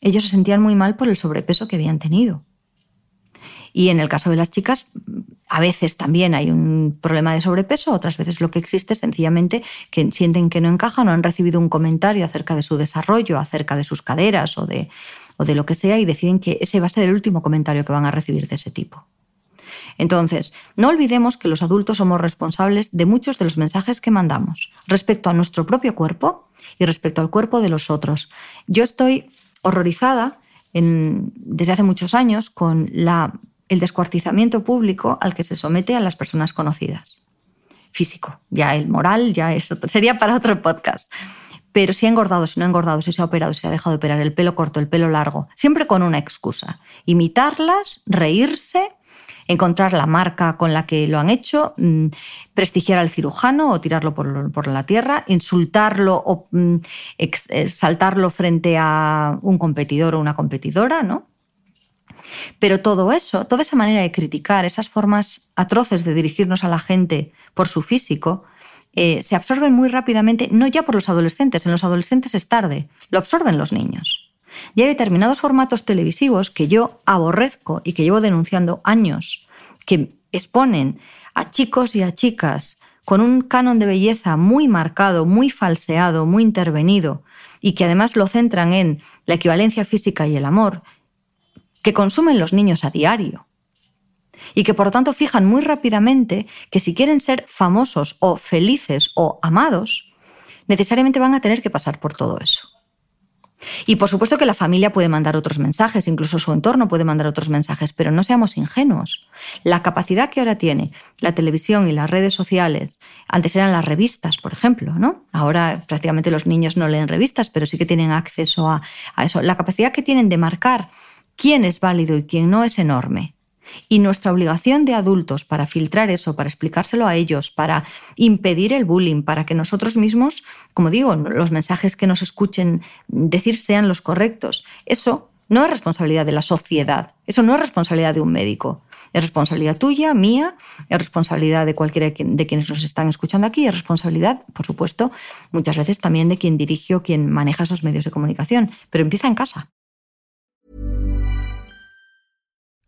Ellos se sentían muy mal por el sobrepeso que habían tenido. Y en el caso de las chicas, a veces también hay un problema de sobrepeso, otras veces lo que existe es sencillamente que sienten que no encajan o han recibido un comentario acerca de su desarrollo, acerca de sus caderas o de, o de lo que sea y deciden que ese va a ser el último comentario que van a recibir de ese tipo. Entonces, no olvidemos que los adultos somos responsables de muchos de los mensajes que mandamos respecto a nuestro propio cuerpo y respecto al cuerpo de los otros. Yo estoy horrorizada desde hace muchos años con el descuartizamiento público al que se somete a las personas conocidas. Físico, ya el moral ya es sería para otro podcast pero si ha engordado, si no ha engordado, si se ha operado, si se ha dejado de operar, el pelo corto, el pelo largo, siempre con una excusa. Imitarlas, reírse, encontrar la marca con la que lo han hecho, mm, prestigiar al cirujano o tirarlo por, la tierra, insultarlo o mm, exaltarlo frente a un competidor o una competidora, ¿no? Pero todo eso, toda esa manera de criticar, esas formas atroces de dirigirnos a la gente por su físico, eh, se absorben muy rápidamente, no ya por los adolescentes, en los adolescentes es tarde, lo absorben los niños. Y hay determinados formatos televisivos que yo aborrezco y que llevo denunciando años, que exponen a chicos y a chicas con un canon de belleza muy marcado, muy falseado, muy intervenido, y que además lo centran en la equivalencia física y el amor, que consumen los niños a diario y que por lo tanto fijan muy rápidamente que si quieren ser famosos o felices o amados, necesariamente van a tener que pasar por todo eso. Y por supuesto que la familia puede mandar otros mensajes, incluso su entorno puede mandar otros mensajes, pero no seamos ingenuos. La capacidad que ahora tiene la televisión y las redes sociales, antes eran las revistas, por ejemplo, ¿no? Ahora prácticamente los niños no leen revistas, pero sí que tienen acceso a, a eso. La capacidad que tienen de marcar quién es válido y quién no es enorme. Y nuestra obligación de adultos para filtrar eso, para explicárselo a ellos, para impedir el bullying, para que nosotros mismos, como digo, los mensajes que nos escuchen decir sean los correctos, eso no es responsabilidad de la sociedad, eso no es responsabilidad de un médico, es responsabilidad tuya, mía, es responsabilidad de cualquiera de quienes nos están escuchando aquí, es responsabilidad, por supuesto, muchas veces también de quien dirige o quien maneja esos medios de comunicación, pero empieza en casa.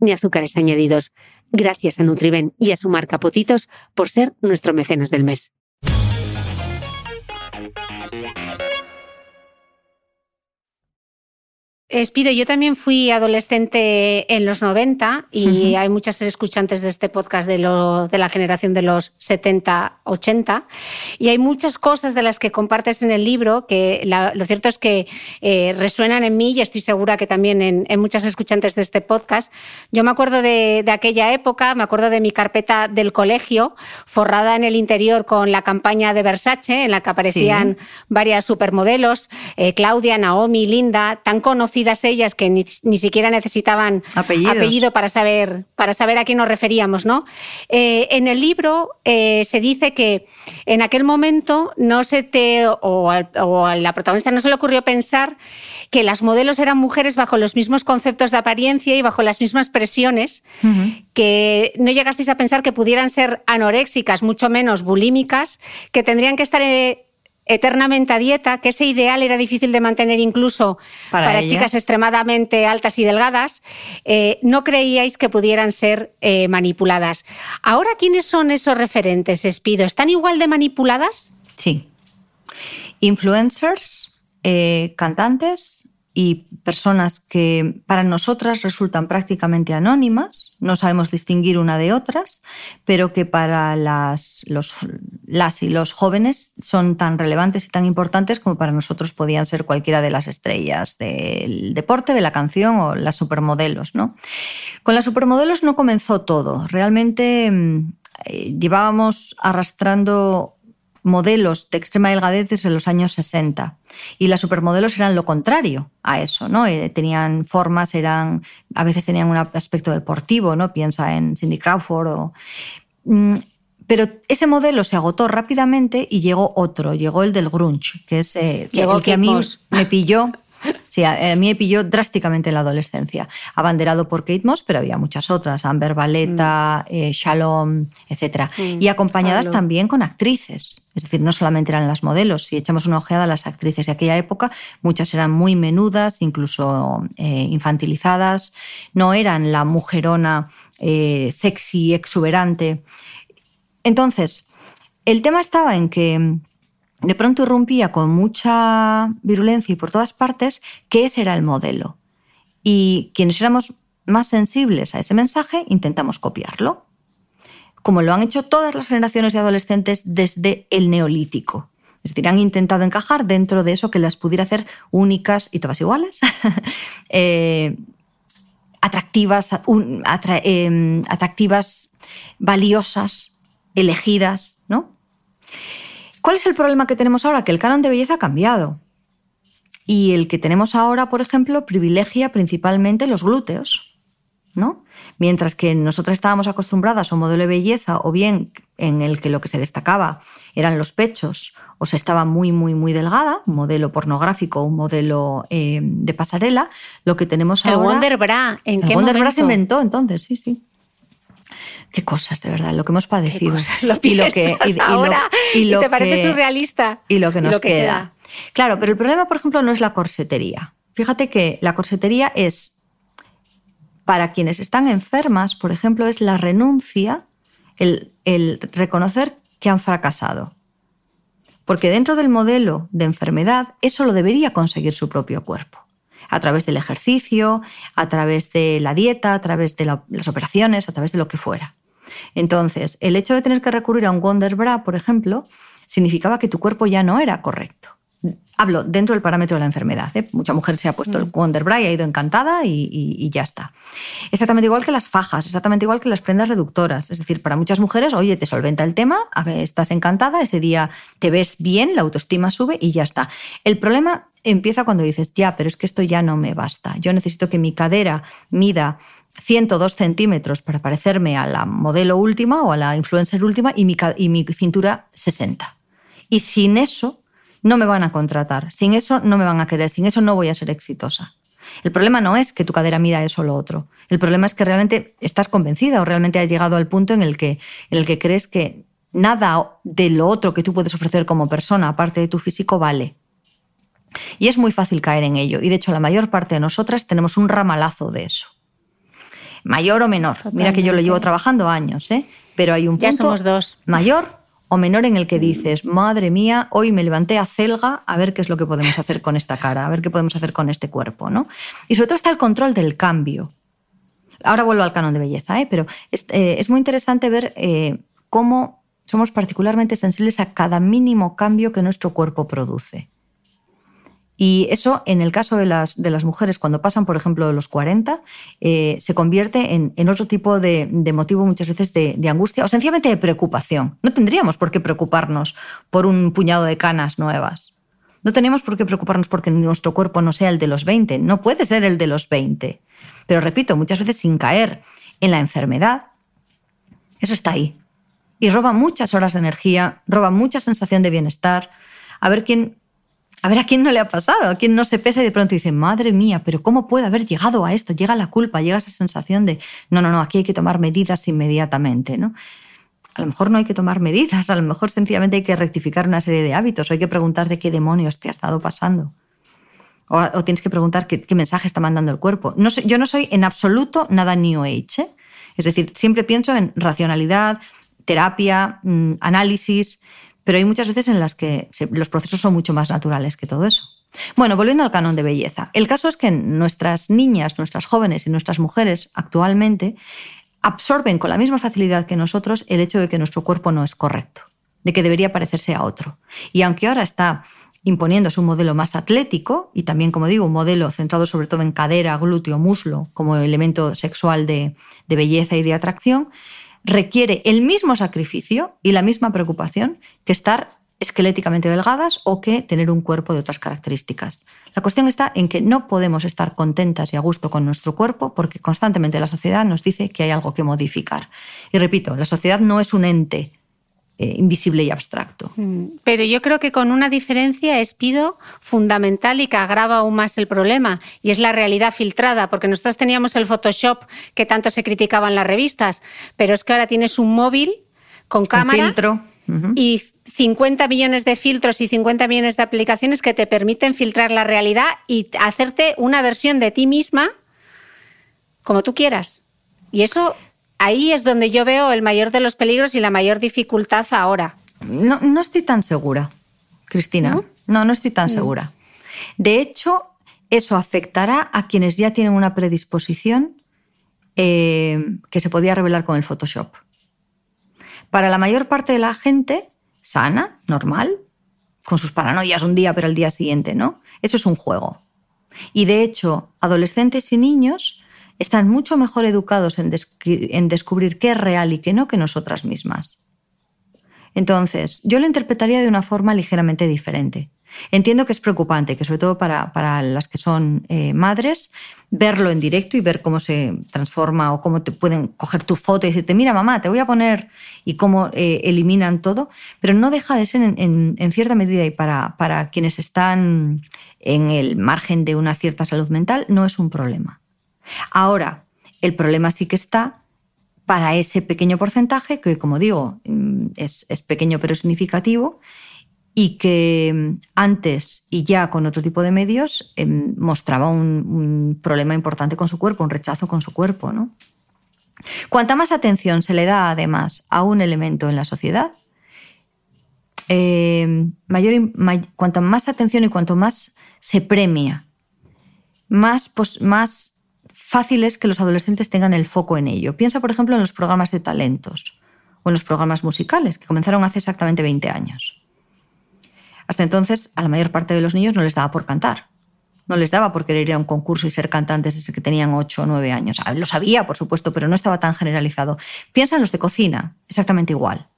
ni azúcares añadidos. Gracias a Nutriben y a su marca Potitos por ser nuestro mecenas del mes. Espido, yo también fui adolescente en los 90 y hay muchas escuchantes de este podcast de, lo, de la generación de los 70, 80 y hay muchas cosas de las que compartes en el libro que lo cierto es que eh, resuenan en mí y estoy segura que también en, en, muchas escuchantes de este podcast. Yo me acuerdo de, de, aquella época, me acuerdo de mi carpeta del colegio forrada en el interior con la campaña de Versace en la que aparecían sí. varias supermodelos, eh, Claudia, Naomi, Linda, tan conocidas ellas que ni, ni siquiera necesitaban Apellidos. apellido para saber, para saber a quién nos referíamos. ¿no? Eh, en el libro eh, se dice que en aquel momento no se te, o, al, o a la protagonista no se le ocurrió pensar que las modelos eran mujeres bajo los mismos conceptos de apariencia y bajo las mismas presiones, uh -huh. que no llegasteis a pensar que pudieran ser anoréxicas, mucho menos bulímicas, que tendrían que estar... Eternamente a dieta, que ese ideal era difícil de mantener incluso para, para chicas extremadamente altas y delgadas, eh, no creíais que pudieran ser eh, manipuladas. Ahora, ¿quiénes son esos referentes, Espido? ¿Están igual de manipuladas? Sí. Influencers, eh, cantantes y personas que para nosotras resultan prácticamente anónimas, no sabemos distinguir una de otras, pero que para las, los, las y los jóvenes son tan relevantes y tan importantes como para nosotros podían ser cualquiera de las estrellas del deporte, de la canción o las supermodelos. ¿no? Con las supermodelos no comenzó todo. Realmente eh, llevábamos arrastrando modelos de extrema delgadez desde los años 60. Y las supermodelos eran lo contrario a eso, ¿no? Eh, tenían formas, eran, a veces tenían un aspecto deportivo, ¿no? Piensa en Cindy Crawford o... Mm, pero ese modelo se agotó rápidamente y llegó otro, llegó el del grunge, que es eh, llegó el que a mí me pilló Sí, a mí me pilló drásticamente en la adolescencia. Abanderado por Kate Moss, pero había muchas otras, Amber Valletta, mm. eh, Shalom, etc. Mm. Y acompañadas Hello. también con actrices. Es decir, no solamente eran las modelos, si echamos una ojeada a las actrices de aquella época, muchas eran muy menudas, incluso eh, infantilizadas, no eran la mujerona eh, sexy, exuberante. Entonces, el tema estaba en que de pronto irrumpía con mucha virulencia y por todas partes que ese era el modelo. Y quienes éramos más sensibles a ese mensaje intentamos copiarlo, como lo han hecho todas las generaciones de adolescentes desde el neolítico. Es decir, han intentado encajar dentro de eso que las pudiera hacer únicas y todas iguales, eh, atractivas, eh, atractivas, valiosas, elegidas, ¿no? ¿Cuál es el problema que tenemos ahora? Que el canon de belleza ha cambiado. Y el que tenemos ahora, por ejemplo, privilegia principalmente los glúteos. ¿no? Mientras que nosotras estábamos acostumbradas a un modelo de belleza, o bien en el que lo que se destacaba eran los pechos, o se estaba muy, muy, muy delgada, un modelo pornográfico, un modelo eh, de pasarela, lo que tenemos el ahora. Wonder Bra, ¿en el qué Wonder momento? Bra se inventó entonces, sí, sí. Qué cosas, de verdad, lo que hemos padecido. lo y lo que y, ahora y, lo, te parece surrealista. Y lo que nos queda. Claro, pero el problema, por ejemplo, no es la corsetería. Fíjate que la corsetería es, para quienes están enfermas, por ejemplo, es la renuncia, el, el reconocer que han fracasado. Porque dentro del modelo de enfermedad, eso lo debería conseguir su propio cuerpo a través del ejercicio, a través de la dieta, a través de las operaciones, a través de lo que fuera. Entonces, el hecho de tener que recurrir a un Wonder Bra, por ejemplo, significaba que tu cuerpo ya no era correcto. Hablo dentro del parámetro de la enfermedad. ¿eh? Mucha mujer se ha puesto el mm. Wonder Bra y ha ido encantada y, ya está. Exactamente igual que las fajas, exactamente igual que las prendas reductoras. Es decir, para muchas mujeres, oye, te solventa el tema, estás encantada, ese día te ves bien, la autoestima sube y ya está. El problema empieza cuando dices, ya, pero es que esto ya no me basta. Yo necesito que mi cadera mida 102 centímetros para parecerme a la modelo última o a la influencer última y mi, cintura 60. Y sin eso no me van a contratar, sin eso no me van a querer, sin eso no voy a ser exitosa. El problema no es que tu cadera mida eso o lo otro. El problema es que realmente estás convencida o realmente has llegado al punto en el que, en el que crees que nada de lo otro que tú puedes ofrecer como persona, aparte de tu físico, vale. Y es muy fácil caer en ello. Y de hecho, la mayor parte de nosotras tenemos un ramalazo de eso. Mayor o menor. Mira que yo lo llevo trabajando años, ¿eh? Pero hay un punto ya somos dos. mayor o menor en el que dices, madre mía, hoy me levanté a celga a ver qué es lo que podemos hacer con esta cara, a ver qué podemos hacer con este cuerpo, ¿no? Y sobre todo está el control del cambio. Ahora vuelvo al canon de belleza, ¿eh? pero es, eh, muy interesante ver eh, cómo somos particularmente sensibles a cada mínimo cambio que nuestro cuerpo produce. Y eso, en el caso de las, de las mujeres, cuando pasan, por ejemplo, de los 40, eh, se convierte en, otro tipo de, motivo muchas veces de, angustia o sencillamente de preocupación. No tendríamos por qué preocuparnos por un puñado de canas nuevas. No tenemos por qué preocuparnos porque nuestro cuerpo no sea el de los 20. No puede ser el de los 20. Pero repito, muchas veces sin caer en la enfermedad, eso está ahí. Y roba muchas horas de energía, roba mucha sensación de bienestar. A ver quién a ver a quién no le ha pasado, a quién no se pesa y de pronto dice, madre mía, pero ¿cómo puede haber llegado a esto? Llega la culpa, llega esa sensación de, no, no, no, aquí hay que tomar medidas inmediatamente, ¿no? A lo mejor no hay que tomar medidas, a lo mejor sencillamente hay que rectificar una serie de hábitos, o hay que preguntar de qué demonios te ha estado pasando. O, tienes que preguntar qué, mensaje está mandando el cuerpo. No yo no soy en absoluto nada New Age. ¿eh? Es decir, siempre pienso en racionalidad, terapia, mm, análisis, pero hay muchas veces en las que los procesos son mucho más naturales que todo eso. Bueno, volviendo al canon de belleza. El caso es que nuestras niñas, nuestras jóvenes y nuestras mujeres actualmente absorben con la misma facilidad que nosotros el hecho de que nuestro cuerpo no es correcto, de que debería parecerse a otro. Y aunque ahora está imponiéndose un modelo más atlético y también, como digo, un modelo centrado sobre todo en cadera, glúteo, muslo como elemento sexual de, belleza y de atracción, requiere el mismo sacrificio y la misma preocupación que estar esqueléticamente delgadas o que tener un cuerpo de otras características. La cuestión está en que no podemos estar contentas y a gusto con nuestro cuerpo porque constantemente la sociedad nos dice que hay algo que modificar. Y repito, la sociedad no es un ente eh, invisible y abstracto. Mm, pero yo creo que con una diferencia es pido fundamental y que agrava aún más el problema, y es la realidad filtrada, porque nosotros teníamos el Photoshop que tanto se criticaba en las revistas, pero es que ahora tienes un móvil con cámara filtro. y 50 millones de filtros y 50 millones de aplicaciones que te permiten filtrar la realidad y hacerte una versión de ti misma como tú quieras. Y eso ahí es donde yo veo el mayor de los peligros y la mayor dificultad ahora. No, no estoy tan segura, Cristina. No, no, estoy tan mm. segura. De hecho, eso afectará a quienes ya tienen una predisposición eh, que se podía revelar con el Photoshop. Para la mayor parte de la gente sana, normal, con sus paranoias un día pero el día siguiente, ¿no? Eso es un juego. Y de hecho, adolescentes y niños están mucho mejor educados en, descubrir qué es real y qué no que nosotras mismas. Entonces, yo lo interpretaría de una forma ligeramente diferente. Entiendo que es preocupante, que sobre todo para, las que son eh, madres, verlo en directo y ver cómo se transforma o cómo te pueden coger tu foto y decirte, mira mamá, te voy a poner y cómo eh, eliminan todo, pero no deja de ser en, en cierta medida y para, para quienes están en el margen de una cierta salud mental, no es un problema. Ahora, el problema sí que está para ese pequeño porcentaje, que como digo, mm, es, pequeño pero significativo, y que mm, antes y ya con otro tipo de medios em, mostraba un, problema importante con su cuerpo, un rechazo con su cuerpo. ¿no? Cuanta más atención se le da además a un elemento en la sociedad, em, mayor, cuanto más atención y cuanto más se premia, más, más fácil es que los adolescentes tengan el foco en ello. Piensa, por ejemplo, en los programas de talentos o en los programas musicales, que comenzaron hace exactamente 20 años. Hasta entonces, a la mayor parte de los niños no les daba por cantar. No les daba por querer ir a un concurso y ser cantantes desde que tenían 8 o 9 años. Lo sabía, por supuesto, pero no estaba tan generalizado. Piensa en los de cocina, exactamente igual.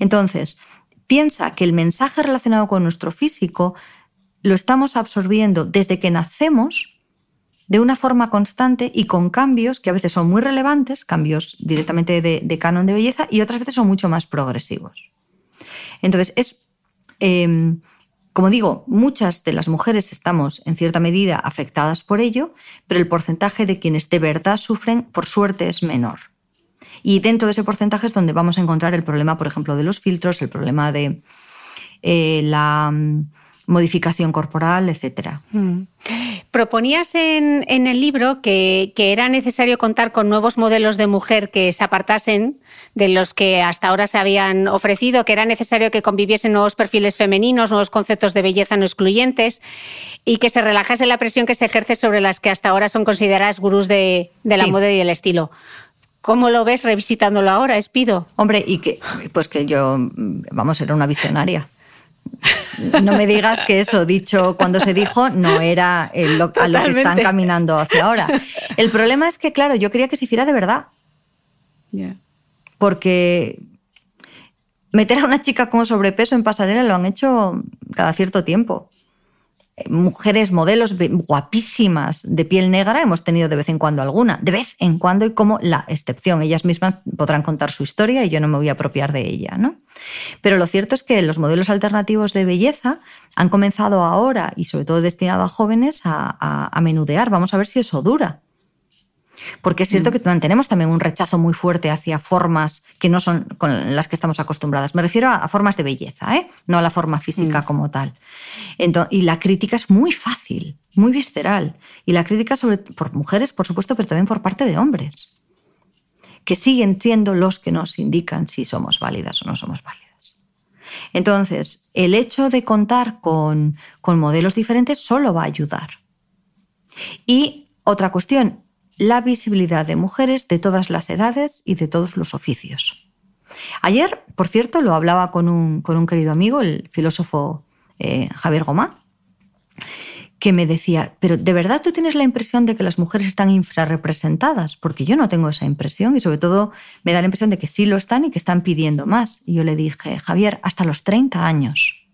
Entonces, piensa que el mensaje relacionado con nuestro físico lo estamos absorbiendo desde que nacemos de una forma constante y con cambios que a veces son muy relevantes, cambios directamente de, canon de belleza, y otras veces son mucho más progresivos. Entonces, es, em, como digo, muchas de las mujeres estamos en cierta medida afectadas por ello, pero el porcentaje de quienes de verdad sufren, por suerte, es menor. Y dentro de ese porcentaje es donde vamos a encontrar el problema, por ejemplo, de los filtros, el problema de eh, la modificación corporal, etc. Mm. Proponías en, el libro que, era necesario contar con nuevos modelos de mujer que se apartasen de los que hasta ahora se habían ofrecido, que era necesario que conviviesen nuevos perfiles femeninos, nuevos conceptos de belleza no excluyentes y que se relajase la presión que se ejerce sobre las que hasta ahora son consideradas gurús de, la moda y del estilo. ¿Cómo lo ves revisitándolo ahora, Espido? Hombre, y que, pues que yo, vamos, era una visionaria. No me digas que eso dicho cuando se dijo no era a lo que están caminando hacia ahora. El problema es que, claro, yo quería que se hiciera de verdad. Porque meter a una chica con sobrepeso en pasarela lo han hecho cada cierto tiempo mujeres modelos guapísimas de piel negra hemos tenido de vez en cuando alguna, de vez en cuando y como la excepción. Ellas mismas podrán contar su historia y yo no me voy a apropiar de ella. ¿no? Pero lo cierto es que los modelos alternativos de belleza han comenzado ahora y sobre todo destinado a jóvenes a menudear. Vamos a ver si eso dura. Porque es cierto mm. que mantenemos también un rechazo muy fuerte hacia formas que no son con las que estamos acostumbradas. Me refiero a, formas de belleza, ¿eh? no a la forma física mm. como tal. y la crítica es muy fácil, muy visceral. Y la crítica sobre, por mujeres, por supuesto, pero también por parte de hombres, que siguen siendo los que nos indican si somos válidas o no somos válidas. Entonces, el hecho de contar con, con modelos diferentes solo va a ayudar. Y otra cuestión, la visibilidad de mujeres de todas las edades y de todos los oficios. Ayer, por cierto, lo hablaba con un, con un querido amigo, el filósofo eh, Javier Gomá, que me decía, pero ¿de verdad tú tienes la impresión de que las mujeres están infrarrepresentadas? Porque yo no tengo esa impresión y sobre todo me da la impresión de que sí lo están y que están pidiendo más. Y yo le dije, Javier, hasta los 30 años.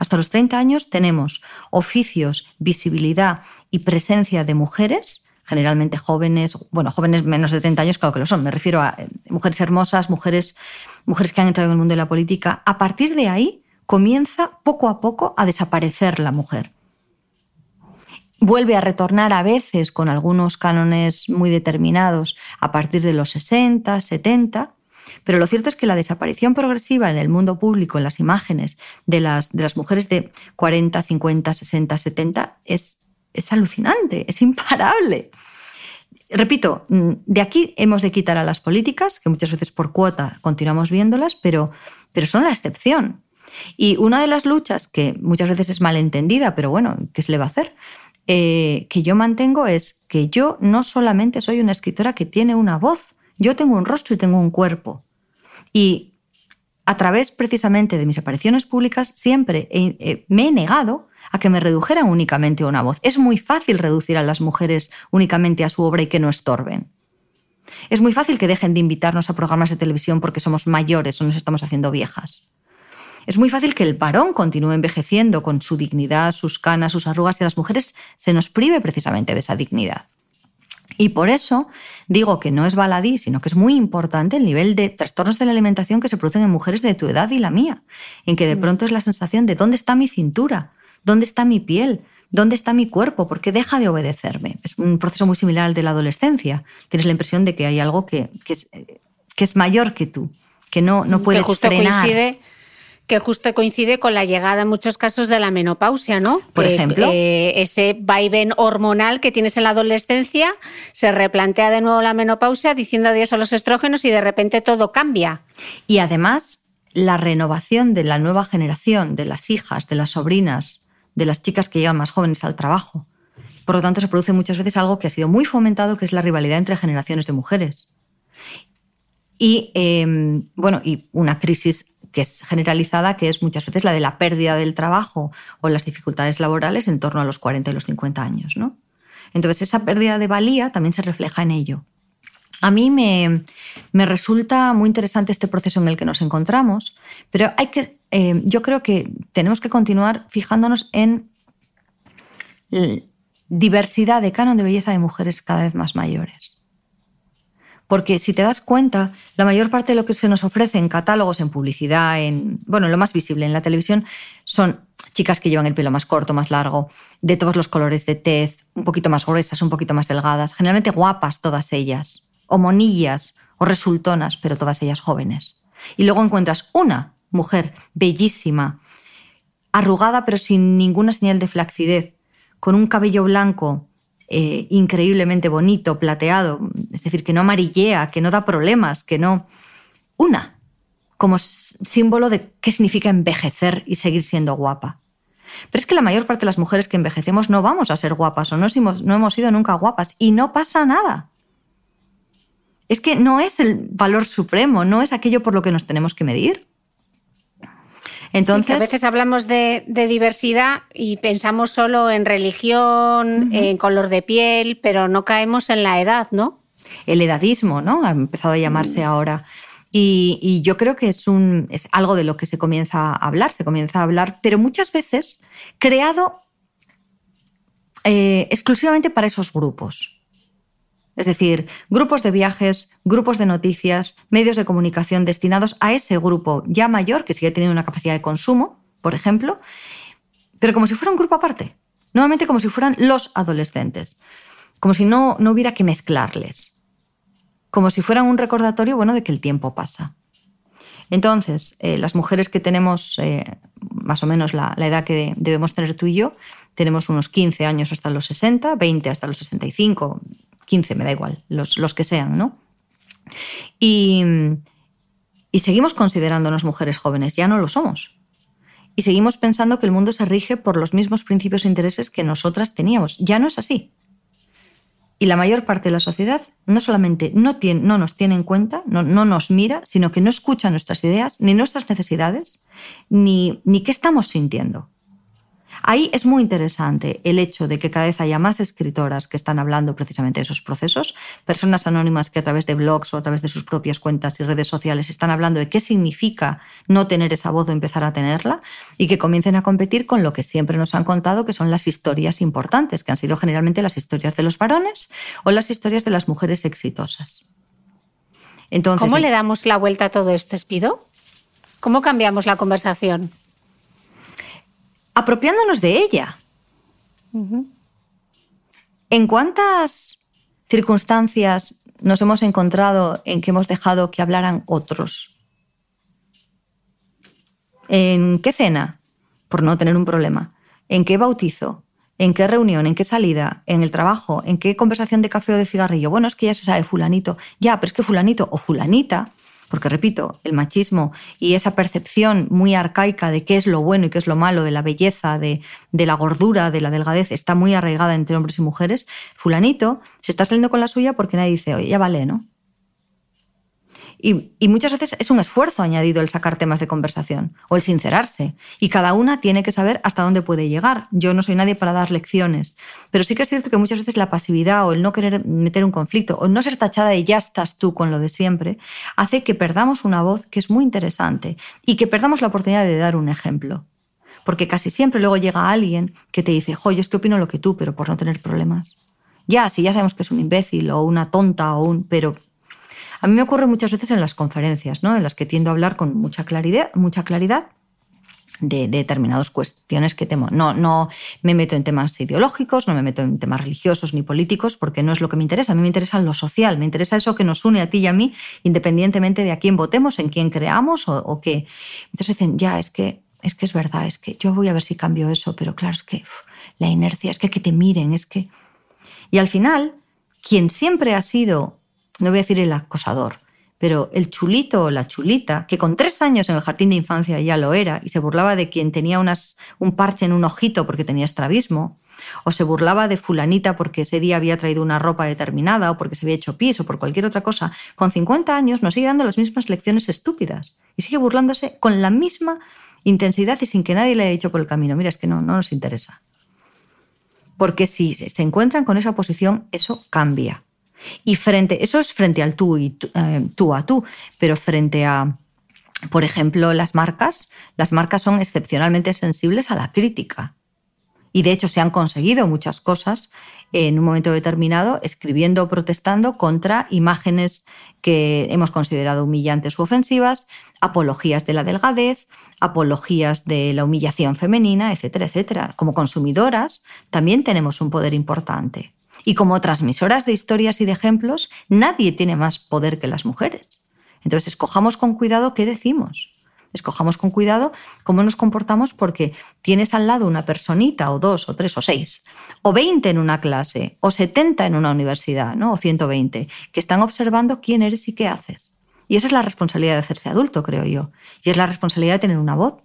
Hasta los 30 años tenemos oficios, visibilidad y presencia de mujeres generalmente jóvenes, bueno, jóvenes menos de 30 años, claro que lo son, me refiero a eh, mujeres hermosas, mujeres, mujeres que han entrado en el mundo de la política. A partir de ahí comienza poco a poco a desaparecer la mujer. Vuelve a retornar a veces con algunos cánones muy determinados a partir de los 60, 70, pero lo cierto es que la desaparición progresiva en el mundo público, en las imágenes de las, de las mujeres de 40, 50, 60, 70, es es alucinante, es imparable. Repito, mm, de aquí hemos de quitar a las políticas, que muchas veces por cuota continuamos viéndolas, pero, pero son la excepción. Y una de las luchas que muchas veces es malentendida, pero bueno, ¿qué se le va a hacer? Eh, que yo mantengo es que yo no solamente soy una escritora que tiene una voz, yo tengo un rostro y tengo un cuerpo. Y a través precisamente de mis apariciones públicas siempre me he negado a que me redujeran únicamente a una voz. Es muy fácil reducir a las mujeres únicamente a su obra y que no estorben. Es muy fácil que dejen de invitarnos a programas de televisión porque somos mayores o nos estamos haciendo viejas. Es muy fácil que el varón continúe envejeciendo con su dignidad, sus canas, sus arrugas y a las mujeres se nos prive precisamente de esa dignidad. Y por eso digo que no es baladí, sino que es muy importante el nivel de trastornos de la alimentación que se producen en mujeres de tu edad y la mía, en que de mm. pronto es la sensación de dónde está mi cintura, ¿Dónde está mi piel? ¿Dónde está mi cuerpo? ¿Por qué deja de obedecerme? Es un proceso muy similar al de la adolescencia. Tienes la impresión de que hay algo que, es, que es, mayor que tú, que no, no puedes que frenar. Coincide, que justo coincide con la llegada en muchos casos de la menopausia, ¿no? Por ejemplo. ese vaivén hormonal que tienes en la adolescencia se replantea de nuevo la menopausia diciendo adiós a los estrógenos y de repente todo cambia. Y además, la renovación de la nueva generación, de las hijas, de las sobrinas, de las chicas que llegan más jóvenes al trabajo. Por lo tanto, se produce muchas veces algo que ha sido muy fomentado, que es la rivalidad entre generaciones de mujeres. Y, em, bueno, y una crisis que es generalizada, que es muchas veces la de la pérdida del trabajo o las dificultades laborales en torno a los 40 y los 50 años. ¿no? Entonces, esa pérdida de valía también se refleja en ello. A mí me, me, resulta muy interesante este proceso en el que nos encontramos, pero hay que eh, yo creo que tenemos que continuar fijándonos en diversidad de canon de belleza de mujeres cada vez más mayores. Porque si te das cuenta, la mayor parte de lo que se nos ofrece en catálogos, en publicidad, en bueno, lo más visible en la televisión, son chicas que llevan el pelo más corto, más largo, de todos los colores de tez, un poquito más gruesas, un poquito más delgadas, generalmente guapas todas ellas, o monillas, o resultonas, pero todas ellas jóvenes. Y luego encuentras una mujer bellísima, arrugada pero sin ninguna señal de flacidez, con un cabello blanco eh, increíblemente bonito, plateado, es decir, que no amarillea, que no da problemas, que no... Una, como símbolo de qué significa envejecer y seguir siendo guapa. Pero es que la mayor parte de las mujeres que envejecemos no vamos a ser guapas o no no hemos sido nunca guapas y no pasa nada. Es que no es el valor supremo, no es aquello por lo que nos tenemos que medir. Entonces, a veces hablamos de, diversidad y pensamos solo en religión, en color de piel, pero no caemos en la edad, ¿no? El edadismo, ¿no? Ha empezado a llamarse mm. ahora. Y, yo creo que es, un, es algo de lo que se comienza a hablar, se comienza a hablar, pero muchas veces creado eh, exclusivamente para esos grupos. Es decir, grupos de viajes, grupos de noticias, medios de comunicación destinados a ese grupo ya mayor, que sigue teniendo una capacidad de consumo, por ejemplo, pero como si fuera un grupo aparte. Nuevamente como si fueran los adolescentes. Como si no, no hubiera que mezclarles. Como si fueran un recordatorio bueno de que el tiempo pasa. Entonces, eh, las mujeres que tenemos eh, más o menos la, la, edad que debemos tener tú y yo, tenemos unos 15 años hasta los 60, 20 hasta los 65, 15, me da igual, los, los que sean, ¿no? Y, y seguimos considerándonos mujeres jóvenes, ya no lo somos. Y seguimos pensando que el mundo se rige por los mismos principios e intereses que nosotras teníamos. Ya no es así. Y la mayor parte de la sociedad no solamente no, tiene, no nos tiene en cuenta, no, no, nos mira, sino que no escucha nuestras ideas, ni nuestras necesidades, ni, ni qué estamos sintiendo. Ahí es muy interesante el hecho de que cada vez haya más escritoras que están hablando precisamente de esos procesos, personas anónimas que a través de blogs o a través de sus propias cuentas y redes sociales están hablando de qué significa no tener esa voz o empezar a tenerla y que comiencen a competir con lo que siempre nos han contado que son las historias importantes, que han sido generalmente las historias de los varones o las historias de las mujeres exitosas. Entonces, ¿Cómo le damos la vuelta a todo esto, Espido? ¿Cómo cambiamos la conversación? Apropiándonos de ella. ¿En cuántas circunstancias nos hemos encontrado en que hemos dejado que hablaran otros? ¿En qué cena? Por no tener un problema. ¿En qué bautizo? ¿En qué reunión? ¿En qué salida? ¿En el trabajo? ¿En qué conversación de café o de cigarrillo? Bueno, es que ya se sabe fulanito. Ya, pero es que fulanito o fulanita porque repito, el machismo y esa percepción muy arcaica de qué es lo bueno y qué es lo malo, de la belleza, de, la gordura, de la delgadez, está muy arraigada entre hombres y mujeres, fulanito se está saliendo con la suya porque nadie dice, oye, ya vale, ¿no? Y, muchas veces es un esfuerzo añadido el sacar temas de conversación o el sincerarse. Y cada una tiene que saber hasta dónde puede llegar. Yo no soy nadie para dar lecciones. Pero sí que es cierto que muchas veces la pasividad o el no querer meter un conflicto o no ser tachada de ya estás tú con lo de siempre hace que perdamos una voz que es muy interesante y que perdamos la oportunidad de dar un ejemplo. Porque casi siempre luego llega alguien que te dice, jo, es que opino lo que tú, pero por no tener problemas. Ya, si ya sabemos que es un imbécil o una tonta o un... pero a mí me ocurre muchas veces en las conferencias, ¿no? en las que tiendo a hablar con mucha claridad, mucha claridad de, determinadas cuestiones que temo. No, no me meto en temas ideológicos, no me meto en temas religiosos ni políticos, porque no es lo que me interesa. A mí me interesa lo social, me interesa eso que nos une a ti y a mí, independientemente de a quién votemos, en quién creamos o, qué. Entonces dicen, ya, es que, es que es verdad, es que yo voy a ver si cambio eso, pero claro, es que la inercia, es que que te miren, es que... Y al final, quien siempre ha sido, no voy a decir el acosador, pero el chulito o la chulita, que con tres años en el jardín de infancia ya lo era y se burlaba de quien tenía un parche en un ojito porque tenía estrabismo, o se burlaba de fulanita porque ese día había traído una ropa determinada o porque se había hecho pis o por cualquier otra cosa, con 50 años nos sigue dando las mismas lecciones estúpidas y sigue burlándose con la misma intensidad y sin que nadie le haya dicho por el camino, mira, es que no, no nos interesa. Porque si se encuentran con esa posición, eso cambia. Y frente, eso es frente al tú y eh, tú, a tú, pero frente a, por ejemplo, las marcas, las marcas son excepcionalmente sensibles a la crítica. Y de hecho se han conseguido muchas cosas en un momento determinado escribiendo o protestando contra imágenes que hemos considerado humillantes u ofensivas, apologías de la delgadez, apologías de la humillación femenina, etcétera, etcétera. Como consumidoras también tenemos un poder importante. Y como transmisoras de historias y de ejemplos, nadie tiene más poder que las mujeres. Entonces, escojamos con cuidado qué decimos. Escojamos con cuidado cómo nos comportamos porque tienes al lado una personita o dos o tres o seis o veinte en una clase o setenta en una universidad ¿no? o 120 que están observando quién eres y qué haces. Y esa es la responsabilidad de hacerse adulto, creo yo. Y es la responsabilidad de tener una voz.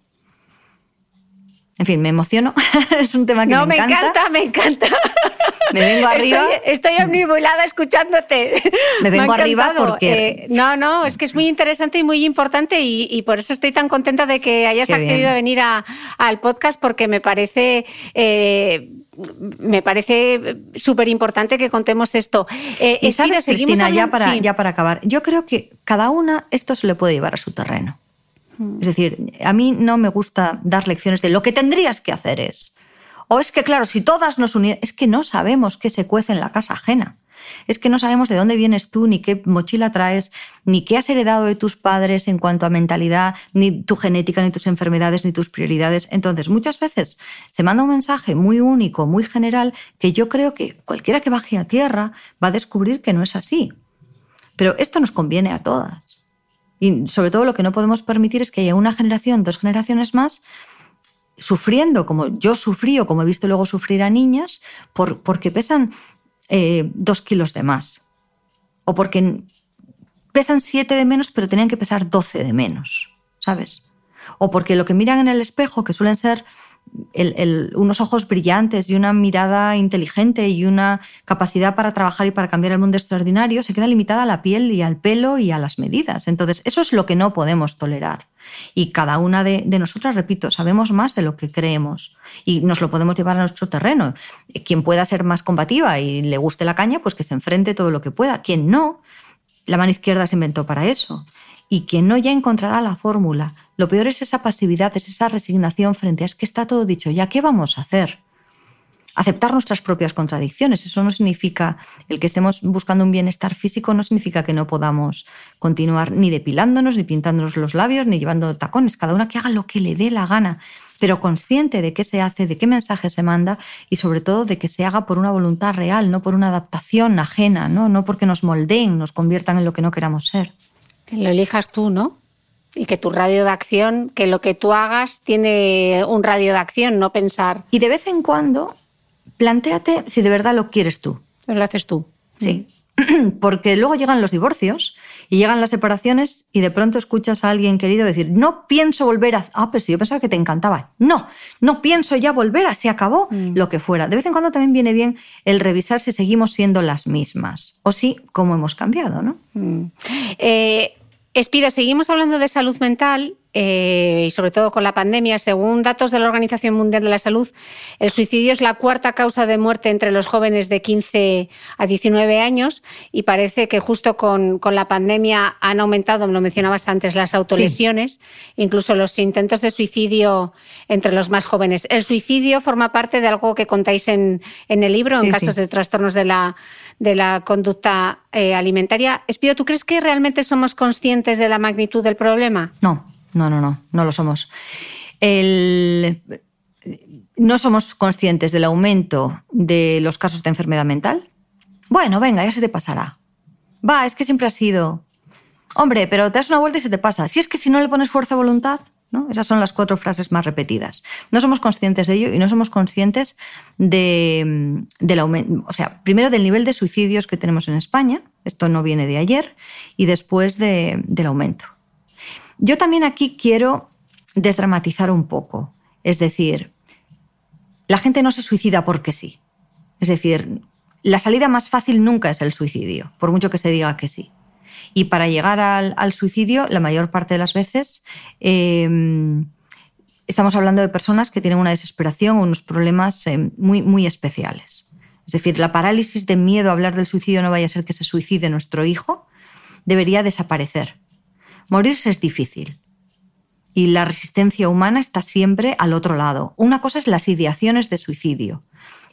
En fin, me emociono. es un tema que me, encanta. No, me encanta, me encanta. Me vengo arriba. Estoy, estoy omnibulada escuchándote. Me vengo arriba porque. Eh, no, no, es que es muy interesante y muy importante y, por eso estoy tan contenta de que hayas accedido a venir al podcast porque me parece. Eh, me parece súper importante que contemos esto. Eh, y sabes, Cristina, ya para, ya para acabar, yo creo que cada una esto se le puede llevar a su terreno. Es decir, a mí no me gusta dar lecciones de lo que tendrías que hacer es. O es que, claro, si todas nos unieran, es que no sabemos qué se cuece en la casa ajena. Es que no sabemos de dónde vienes tú, ni qué mochila traes, ni qué has heredado de tus padres en cuanto a mentalidad, ni tu genética, ni tus enfermedades, ni tus prioridades. Entonces, muchas veces se manda un mensaje muy único, muy general, que yo creo que cualquiera que baje a tierra va a descubrir que no es así. Pero esto nos conviene a todas. Y sobre todo lo que no podemos permitir es que haya una generación, dos generaciones más, sufriendo como yo sufrí o como he visto luego sufrir a niñas, por, porque pesan eh, dos kilos de más. O porque pesan siete de menos, pero tenían que pesar doce de menos, ¿sabes? O porque lo que miran en el espejo, que suelen ser unos ojos brillantes y una mirada inteligente y una capacidad para trabajar y para cambiar el mundo extraordinario, se queda limitada a la piel y al pelo y a las medidas. Entonces, eso es lo que no podemos tolerar. Y cada una de, nosotras, repito, sabemos más de lo que creemos y nos lo podemos llevar a nuestro terreno. Quien pueda ser más combativa y le guste la caña, pues que se enfrente todo lo que pueda. Quien no, la mano izquierda se inventó para eso y quien no ya encontrará la fórmula. Lo peor es esa pasividad, es esa resignación frente a es que está todo dicho, ¿ya qué vamos a hacer? Aceptar nuestras propias contradicciones. Eso no significa, el que estemos buscando un bienestar físico no significa que no podamos continuar ni depilándonos, ni pintándonos los labios, ni llevando tacones. Cada una que haga lo que le dé la gana, pero consciente de qué se hace, de qué mensaje se manda y sobre todo de que se haga por una voluntad real, no por una adaptación ajena, no, no porque nos moldeen, nos conviertan en lo que no queramos ser. Que lo elijas tú, ¿no? Y que tu radio de acción, que lo que tú hagas tiene un radio de acción, no pensar. Y de vez en cuando, planteate si de verdad lo quieres tú. Lo haces tú. Sí. Porque luego llegan los divorcios y llegan las separaciones y de pronto escuchas a alguien querido decir, no pienso volver a... Ah, pues yo pensaba que te encantaba. No, no pienso ya volver a... Se acabó mm. lo que fuera. De vez en cuando también viene bien el revisar si seguimos siendo las mismas o si cómo hemos cambiado, ¿no? Mm. Eh, Espido, seguimos hablando de salud mental eh, y sobre todo con la pandemia. Según datos de la Organización Mundial de la Salud, el suicidio es la cuarta causa de muerte entre los jóvenes de 15 a 19 años y parece que justo con, la pandemia han aumentado, me lo mencionabas antes, las autolesiones, incluso los intentos de suicidio entre los más jóvenes. El suicidio forma parte de algo que contáis en, el libro, en casos de trastornos de la de la conducta eh, alimentaria. Espío, ¿tú crees que realmente somos conscientes de la magnitud del problema? No, no, no, no, no lo somos. no somos conscientes del aumento de los casos de enfermedad mental. Bueno, venga, ya se te pasará. Va, es que siempre ha sido. Hombre, pero te das una vuelta y se te pasa. Si es que si no le pones fuerza de voluntad, ¿no? Esas son las cuatro frases más repetidas. No somos conscientes de ello y no somos conscientes de, del aumento, o sea, primero del nivel de suicidios que tenemos en España, esto no viene de ayer, y después del aumento. Yo también aquí quiero desdramatizar un poco, es decir, la gente no se suicida porque sí. Es decir, la salida más fácil nunca es el suicidio, por mucho que se diga que sí. Y para llegar al, suicidio, la mayor parte de las veces em, estamos hablando de personas que tienen una desesperación o unos problemas em, muy, muy especiales. Es decir, la parálisis de miedo a hablar del suicidio no vaya a ser que se suicide nuestro hijo, debería desaparecer. Morirse es difícil. Y la resistencia humana está siempre al otro lado. Una cosa es las ideaciones de suicidio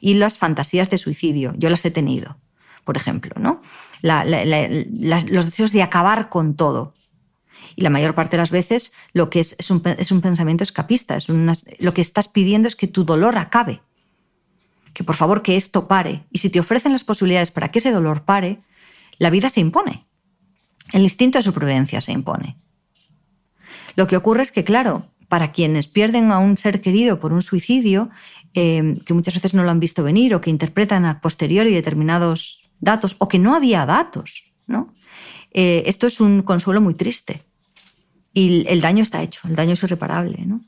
y las fantasías de suicidio. Yo las he tenido por ejemplo, ¿no? los deseos de acabar con todo. Y la mayor parte de las veces lo que es, es, un, pensamiento escapista. Es lo que estás pidiendo es que tu dolor acabe. Que por favor que esto pare. Y si te ofrecen las posibilidades para que ese dolor pare, la vida se impone. El instinto de supervivencia se impone. Lo que ocurre es que, claro, para quienes pierden a un ser querido por un suicidio, eh, que muchas veces no lo han visto venir o que interpretan a posteriori determinados datos o que no había datos. ¿no? Eh, esto es un consuelo muy triste. Y el daño está hecho, el daño es irreparable. ¿no?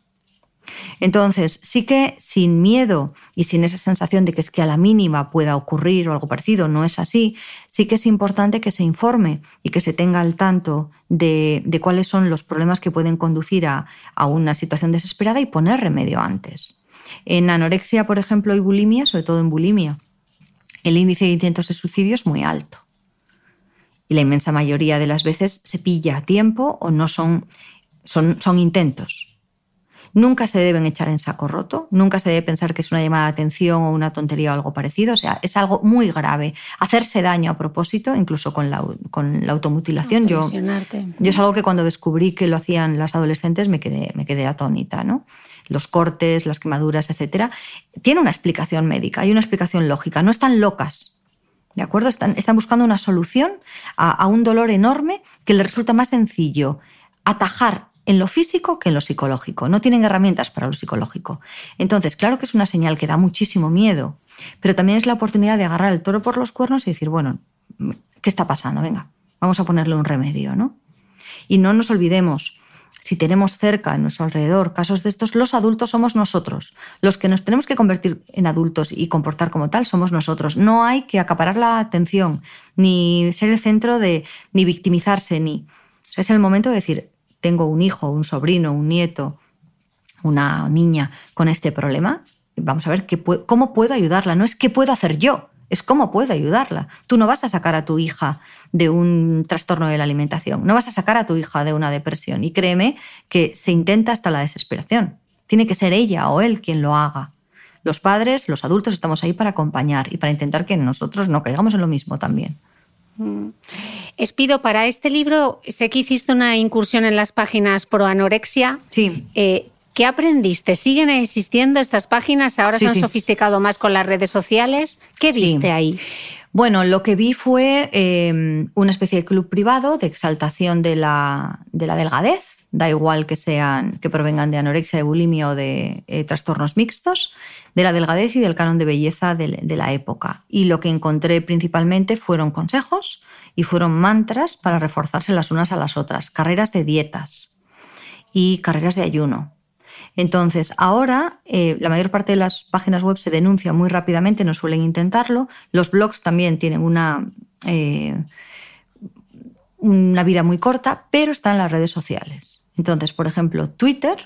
Entonces, sí que sin miedo y sin esa sensación de que es que a la mínima pueda ocurrir o algo parecido, no es así, sí que es importante que se informe y que se tenga al tanto de, cuáles son los problemas que pueden conducir a, una situación desesperada y poner remedio antes. En anorexia, por ejemplo, y bulimia, sobre todo en bulimia, el índice de intentos de suicidio es muy alto. Y la inmensa mayoría de las veces se pilla a tiempo o no son, son intentos. Nunca se deben echar en saco roto, nunca se debe pensar que es una llamada de atención o una tontería o algo parecido. O sea, es algo muy grave. Hacerse daño a propósito, incluso con la, con la automutilación. Yo, yo es algo que cuando descubrí que lo hacían las adolescentes me quedé, me quedé atónita. ¿no? los cortes, las quemaduras, etcétera, tiene una explicación médica, hay una explicación lógica, no están locas. ¿De acuerdo? Están, están buscando una solución a, un dolor enorme que les resulta más sencillo atajar en lo físico que en lo psicológico. No tienen herramientas para lo psicológico. Entonces, claro que es una señal que da muchísimo miedo, pero también es la oportunidad de agarrar el toro por los cuernos y decir, bueno, ¿qué está pasando? Venga, vamos a ponerle un remedio, ¿no? Y no nos olvidemos, si tenemos cerca, en nuestro alrededor, casos de estos, los adultos somos nosotros. Los que nos tenemos que convertir en adultos y comportar como tal somos nosotros. No hay que acaparar la atención, ni ser el centro de, ni victimizarse, ni... es el momento de decir, tengo un hijo, un sobrino, un nieto, una niña con este problema. Vamos a ver qué, cómo puedo ayudarla. No es qué puedo hacer yo, es cómo puedo ayudarla. Tú no vas a sacar a tu hija de un trastorno de la alimentación, no vas a sacar a tu hija de una depresión. Y créeme que se intenta hasta la desesperación. Tiene que ser ella o él quien lo haga. Los padres, los adultos estamos ahí para acompañar y para intentar que nosotros no caigamos en lo mismo también. Mm. Espido, para este libro sé que hiciste una incursión en las páginas pro anorexia. Sí. Eh, ¿Qué aprendiste? ¿Siguen existiendo estas páginas? ¿Ahora se han sofisticado más con las redes sociales? ¿Qué viste ahí? Bueno, lo que vi fue em, una especie de club privado de exaltación de la, de la delgadez. Da igual que sean, que provengan de anorexia, de bulimia o de eh, trastornos mixtos, de la delgadez y del canon de belleza de, la época. Y lo que encontré principalmente fueron consejos y fueron mantras para reforzarse las unas a las otras, carreras de dietas y carreras de ayuno entonces, ahora eh, la mayor parte de las páginas web se denuncia muy rápidamente, no suelen intentarlo. Los blogs también tienen una, eh, una vida muy corta, pero están en las redes sociales. Entonces, por ejemplo, Twitter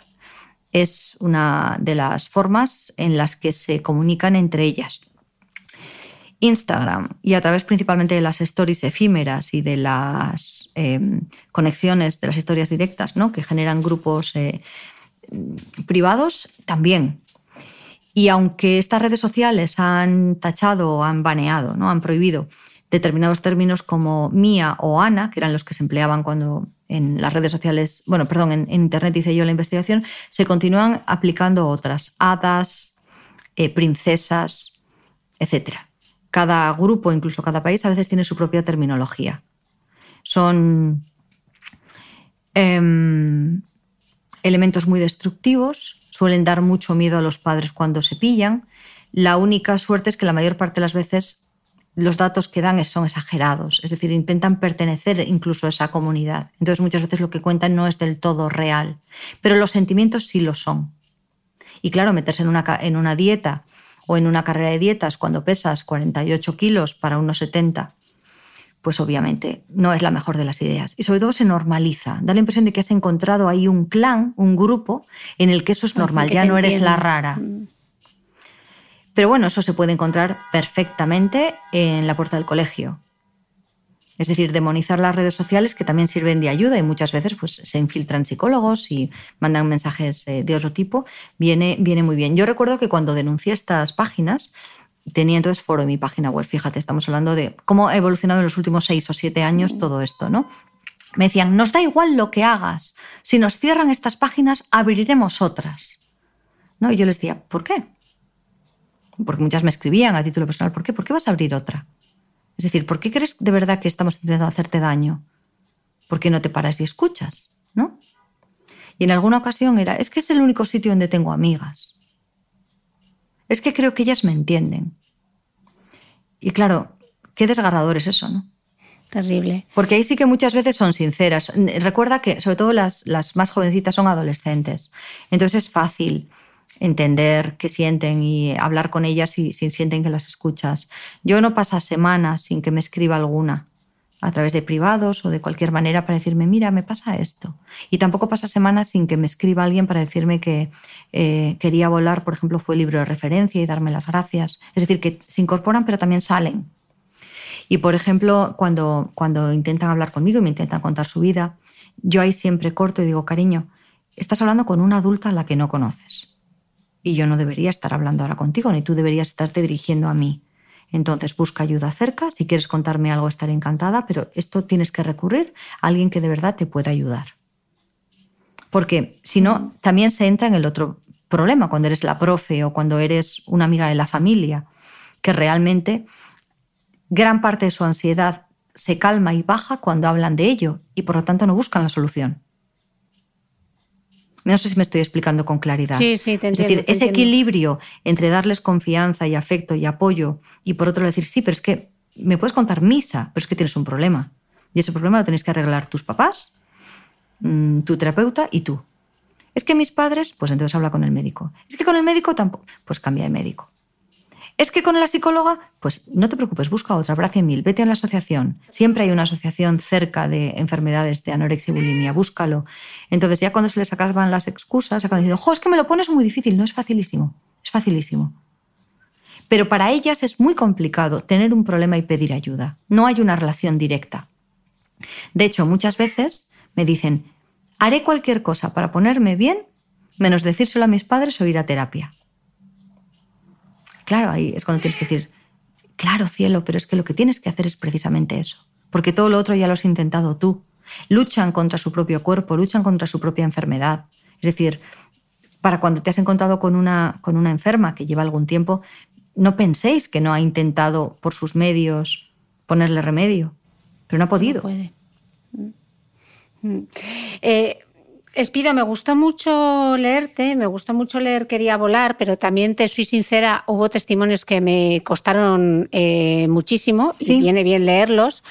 es una de las formas en las que se comunican entre ellas. Instagram y a través principalmente de las stories efímeras y de las eh, conexiones de las historias directas, ¿no? que generan grupos privados también. Y aunque estas redes sociales han tachado o han baneado, ¿no? han prohibido determinados términos como mía o Ana, que eran los que se empleaban cuando en las redes sociales, bueno, perdón, en, Internet hice yo la investigación, se continúan aplicando otras, hadas, eh, princesas, etc. Cada grupo, incluso cada país, a veces tiene su propia terminología. Son em, elementos muy destructivos, suelen dar mucho miedo a los padres cuando se pillan. La única suerte es que la mayor parte de las veces los datos que dan son exagerados, es decir, intentan pertenecer incluso a esa comunidad. Entonces muchas veces lo que cuentan no es del todo real, pero los sentimientos sí lo son. Y claro, meterse en una, en una dieta o en una carrera de dietas cuando pesas 48 kilos para unos 70, pues obviamente no es la mejor de las ideas. Y sobre todo se normaliza. Da la impresión de que has encontrado ahí un clan, un grupo, en el que eso es normal, ya no eres la rara. Mm. Pero bueno, eso se puede encontrar perfectamente en la puerta del colegio. Es decir, demonizar las redes sociales que también sirven de ayuda y muchas veces pues, se infiltran psicólogos y mandan mensajes eh, de otro tipo, viene, viene muy bien. Yo recuerdo que cuando denuncié estas páginas, tenía entonces foro en mi página web. Fíjate, estamos hablando de cómo ha evolucionado en los últimos seis o siete años todo esto, ¿no? Me decían, nos da igual lo que hagas. Si nos cierran estas páginas, abriremos otras. ¿No? Y yo les decía, ¿por qué? Porque muchas me escribían a título personal, ¿por qué? ¿Por qué vas a abrir otra? Es decir, ¿por qué crees de verdad que estamos intentando hacerte daño? ¿Por qué no te paras y escuchas? ¿No? Y en alguna ocasión era, es que es el único sitio donde tengo amigas. Es que creo que ellas me entienden. Y claro, qué desgarrador es eso, ¿no? Terrible. Porque ahí sí que muchas veces son sinceras. Recuerda que sobre todo las, las más jovencitas son adolescentes. Entonces es fácil entender qué sienten y hablar con ellas si, sienten que las escuchas. Yo no pasa semanas sin que me escriba alguna a través de privados o de cualquier manera para decirme, mira, me pasa esto. Y tampoco pasa semanas sin que me escriba alguien para decirme que eh, quería volar, por ejemplo, fue libro de referencia y darme las gracias. Es decir, que se incorporan pero también salen. Y, por ejemplo, cuando, cuando intentan hablar conmigo y me intentan contar su vida, yo ahí siempre corto y digo, cariño, estás hablando con una adulta a la que no conoces y yo no debería estar hablando ahora contigo, ni tú deberías estarte dirigiendo a mí. Entonces busca ayuda cerca, si quieres contarme algo estaré encantada, pero esto tienes que recurrir a alguien que de verdad te pueda ayudar. Porque si no, también se entra en el otro problema cuando eres la profe o cuando eres una amiga de la familia, que realmente gran parte de su ansiedad se calma y baja cuando hablan de ello y por lo tanto no buscan la solución. No sé si me estoy explicando con claridad. Sí, sí, te entiendo. Es decir, ese equilibrio entre darles confianza y afecto y apoyo y por otro lado decir, sí, pero es que me puedes contar misa, pero es que tienes un problema. Y ese problema lo tenéis que arreglar tus papás, mm, tu terapeuta y tú. Es que mis padres, pues entonces habla con el médico. Es que con el médico tampoco, pues cambia de médico. ¿Es que con la psicóloga? Pues no te preocupes, busca otra, Bracia Mil, vete a la asociación. Siempre hay una asociación cerca de enfermedades de anorexia y bulimia, búscalo. Entonces ya cuando se les acaban las excusas, acaban diciendo, jo, es que me lo pones muy difícil. No, es facilísimo, es facilísimo. Pero para ellas es muy complicado tener un problema y pedir ayuda. No hay una relación directa. De hecho, muchas veces me dicen, haré cualquier cosa para ponerme bien, menos decírselo a mis padres o ir a terapia. Claro, ahí es cuando tienes que decir, claro, cielo, pero es que lo que tienes que hacer es precisamente eso, porque todo lo otro ya lo has intentado tú. Luchan contra su propio cuerpo, luchan contra su propia enfermedad. Es decir, para cuando te has encontrado con una, con una enferma que lleva algún tiempo, no penséis que no ha intentado por sus medios ponerle remedio, pero no ha podido. puede. Mm. Mm. Eh, Espido, me gustó mucho leerte, me gustó mucho leer Quería volar, pero también te soy sincera, hubo testimonios que me costaron eh, muchísimo y viene bien leerlos.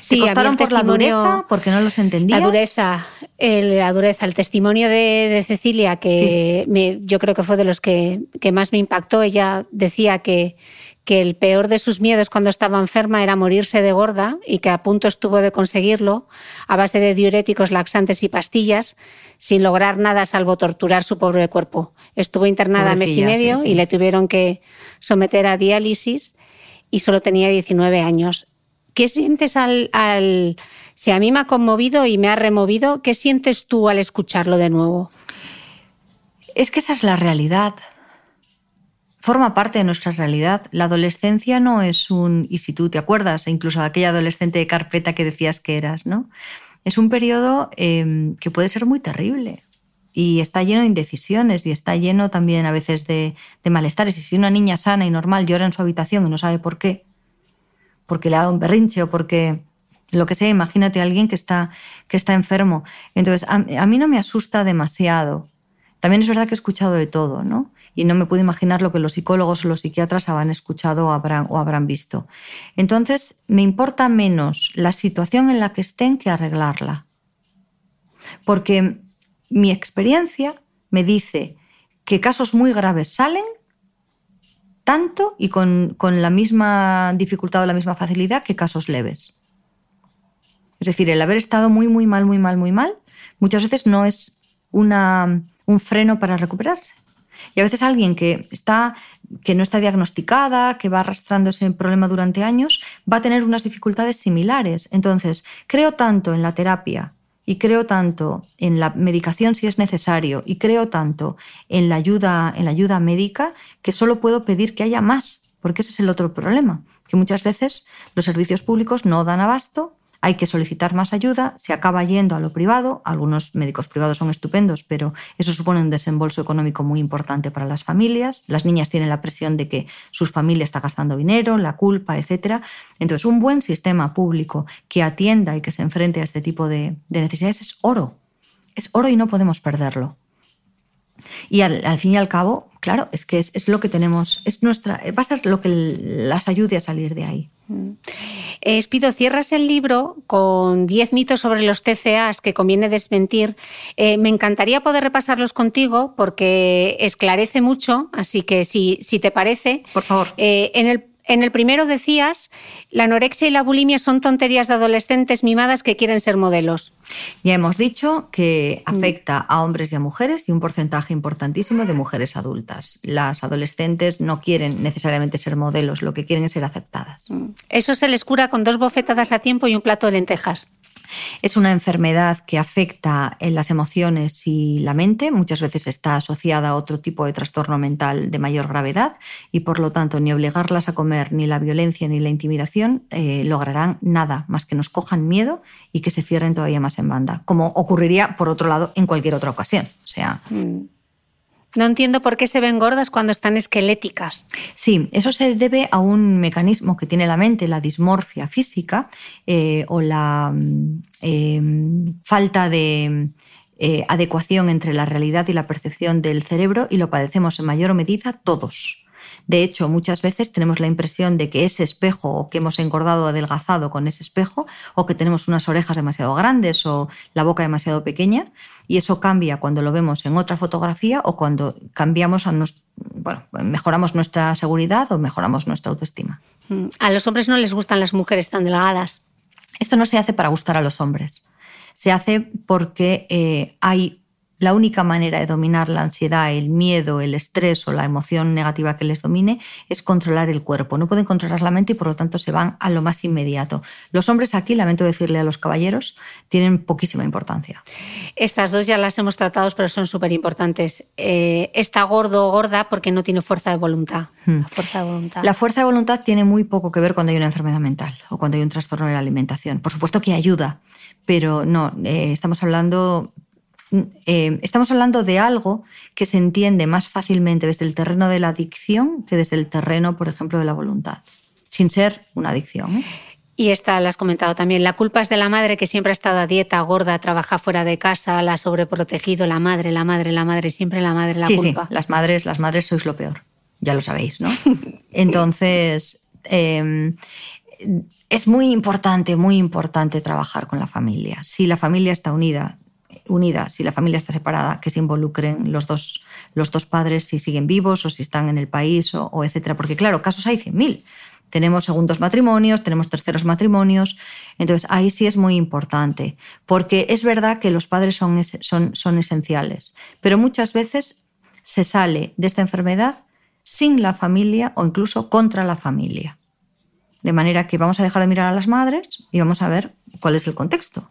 Sí, costaron por la dureza, porque no los entendía. La dureza, el, la dureza, el testimonio de, Cecilia, que me, yo creo que fue de los que, que más me impactó. Ella decía que, que el peor de sus miedos cuando estaba enferma era morirse de gorda y que a punto estuvo de conseguirlo a base de diuréticos, laxantes y pastillas, sin lograr nada salvo torturar su pobre cuerpo. Estuvo internada mes y medio y le tuvieron que someter a diálisis y solo tenía 19 años. ¿Qué sientes al, al... Si a mí me ha conmovido y me ha removido, ¿qué sientes tú al escucharlo de nuevo? Es que esa es la realidad forma parte de nuestra realidad. La adolescencia no es un... Y si tú te acuerdas, incluso aquella adolescente de carpeta que decías que eras, ¿no? es un periodo em, que puede ser muy terrible y está lleno de indecisiones y está lleno también a veces de, de, malestares. Y si una niña sana y normal llora en su habitación y no sabe por qué, porque le ha dado un berrinche o porque lo que sea, imagínate a alguien que está, que está enfermo. Entonces, a, a, mí no me asusta demasiado. También es verdad que he escuchado de todo, ¿no? Y no me puedo imaginar lo que los psicólogos o los psiquiatras habrán escuchado o habrán, o habrán visto. Entonces, me importa menos la situación en la que estén que arreglarla. Porque mi experiencia me dice que casos muy graves salen tanto y con, con, la misma dificultad o la misma facilidad que casos leves. Es decir, el haber estado muy, muy mal, muy mal, muy mal, muchas veces no es una, un freno para recuperarse. Y a veces alguien que, está, que no está diagnosticada, que va arrastrando ese problema durante años, va a tener unas dificultades similares. Entonces, creo tanto en la terapia y creo tanto en la medicación si es necesario y creo tanto en la ayuda, en la ayuda médica que solo puedo pedir que haya más, porque ese es el otro problema, que muchas veces los servicios públicos no dan abasto hay que solicitar más ayuda, se acaba yendo a lo privado, algunos médicos privados son estupendos, pero eso supone un desembolso económico muy importante para las familias, las niñas tienen la presión de que sus familias están gastando dinero, la culpa, etc. Entonces, un buen sistema público que atienda y que se enfrente a este tipo de, de necesidades es oro, es oro y no podemos perderlo. Y al, al, fin y al cabo, claro, es que es, es, lo que tenemos, es nuestra, va a ser lo que las ayude a salir de ahí. Eh, Espido, cierras el libro con 10 mitos sobre los TCAs que conviene desmentir. Eh, me encantaría poder repasarlos contigo porque esclarece mucho, así que si, si te parece. Por favor. Eh, en el en el primero decías, la anorexia y la bulimia son tonterías de adolescentes mimadas que quieren ser modelos. Ya hemos dicho que mm. afecta a hombres y a mujeres y un porcentaje importantísimo de mujeres adultas. Las adolescentes no quieren necesariamente ser modelos, lo que quieren es ser aceptadas. Mm. Eso se les cura con dos bofetadas a tiempo y un plato de lentejas. Es una enfermedad que afecta en las emociones y la mente, muchas veces está asociada a otro tipo de trastorno mental de mayor gravedad y por lo tanto ni obligarlas a comer, ni la violencia, ni la intimidación eh, lograrán nada más que nos cojan miedo y que se cierren todavía más en banda, como ocurriría por otro lado en cualquier otra ocasión. O sea, mm. No entiendo por qué se ven gordas cuando están esqueléticas. Sí, eso se debe a un mecanismo que tiene la mente, la dismorfia física eh, o la mm, eh, falta de eh, adecuación entre la realidad y la percepción del cerebro y lo padecemos en mayor medida todos. De hecho, muchas veces tenemos la impresión de que ese espejo o que hemos engordado o adelgazado con ese espejo o que tenemos unas orejas demasiado grandes o la boca demasiado pequeña y eso cambia cuando lo vemos en otra fotografía o cuando cambiamos a bueno, mejoramos nuestra seguridad o mejoramos nuestra autoestima. Mm. A los hombres no les gustan las mujeres tan delgadas. Esto no se hace para gustar a los hombres. Se hace porque eh, hay la única manera de dominar la ansiedad, el miedo, el estrés o la emoción negativa que les domine es controlar el cuerpo. No pueden controlar la mente y por lo tanto se van a lo más inmediato. Los hombres aquí, lamento decirle a los caballeros, tienen poquísima importancia. Estas dos ya las hemos tratado, pero son súper importantes. Eh, está gordo o gorda porque no tiene fuerza de voluntad. Hmm. La fuerza de voluntad. La fuerza de voluntad tiene muy poco que ver cuando hay una enfermedad mental o cuando hay un trastorno de la alimentación. Por supuesto que ayuda, pero no, eh, estamos hablando eh, estamos hablando de algo que se entiende más fácilmente desde el terreno de la adicción que desde el terreno, por ejemplo, de la voluntad, sin ser una adicción. ¿eh? Y esta la has comentado también. La culpa es de la madre que siempre ha estado a dieta, gorda, trabaja fuera de casa, la ha sobreprotegido, la madre, la madre, la madre, siempre la madre, la culpa. Sí, las madres, las madres sois lo peor. Ya lo sabéis, ¿no? Entonces, em, es muy importante, muy importante trabajar con la familia. Si la familia está unida, unida, si la familia está separada, que se involucren los dos, los dos padres si siguen vivos o si están en el país o, o etcétera. Porque claro, casos hay 100.000. Tenemos segundos matrimonios, tenemos terceros matrimonios. Entonces, ahí sí es muy importante, porque es verdad que los padres son, son, son esenciales, pero muchas veces se sale de esta enfermedad sin la familia o incluso contra la familia. De manera que vamos a dejar de mirar a las madres y vamos a ver cuál es el contexto.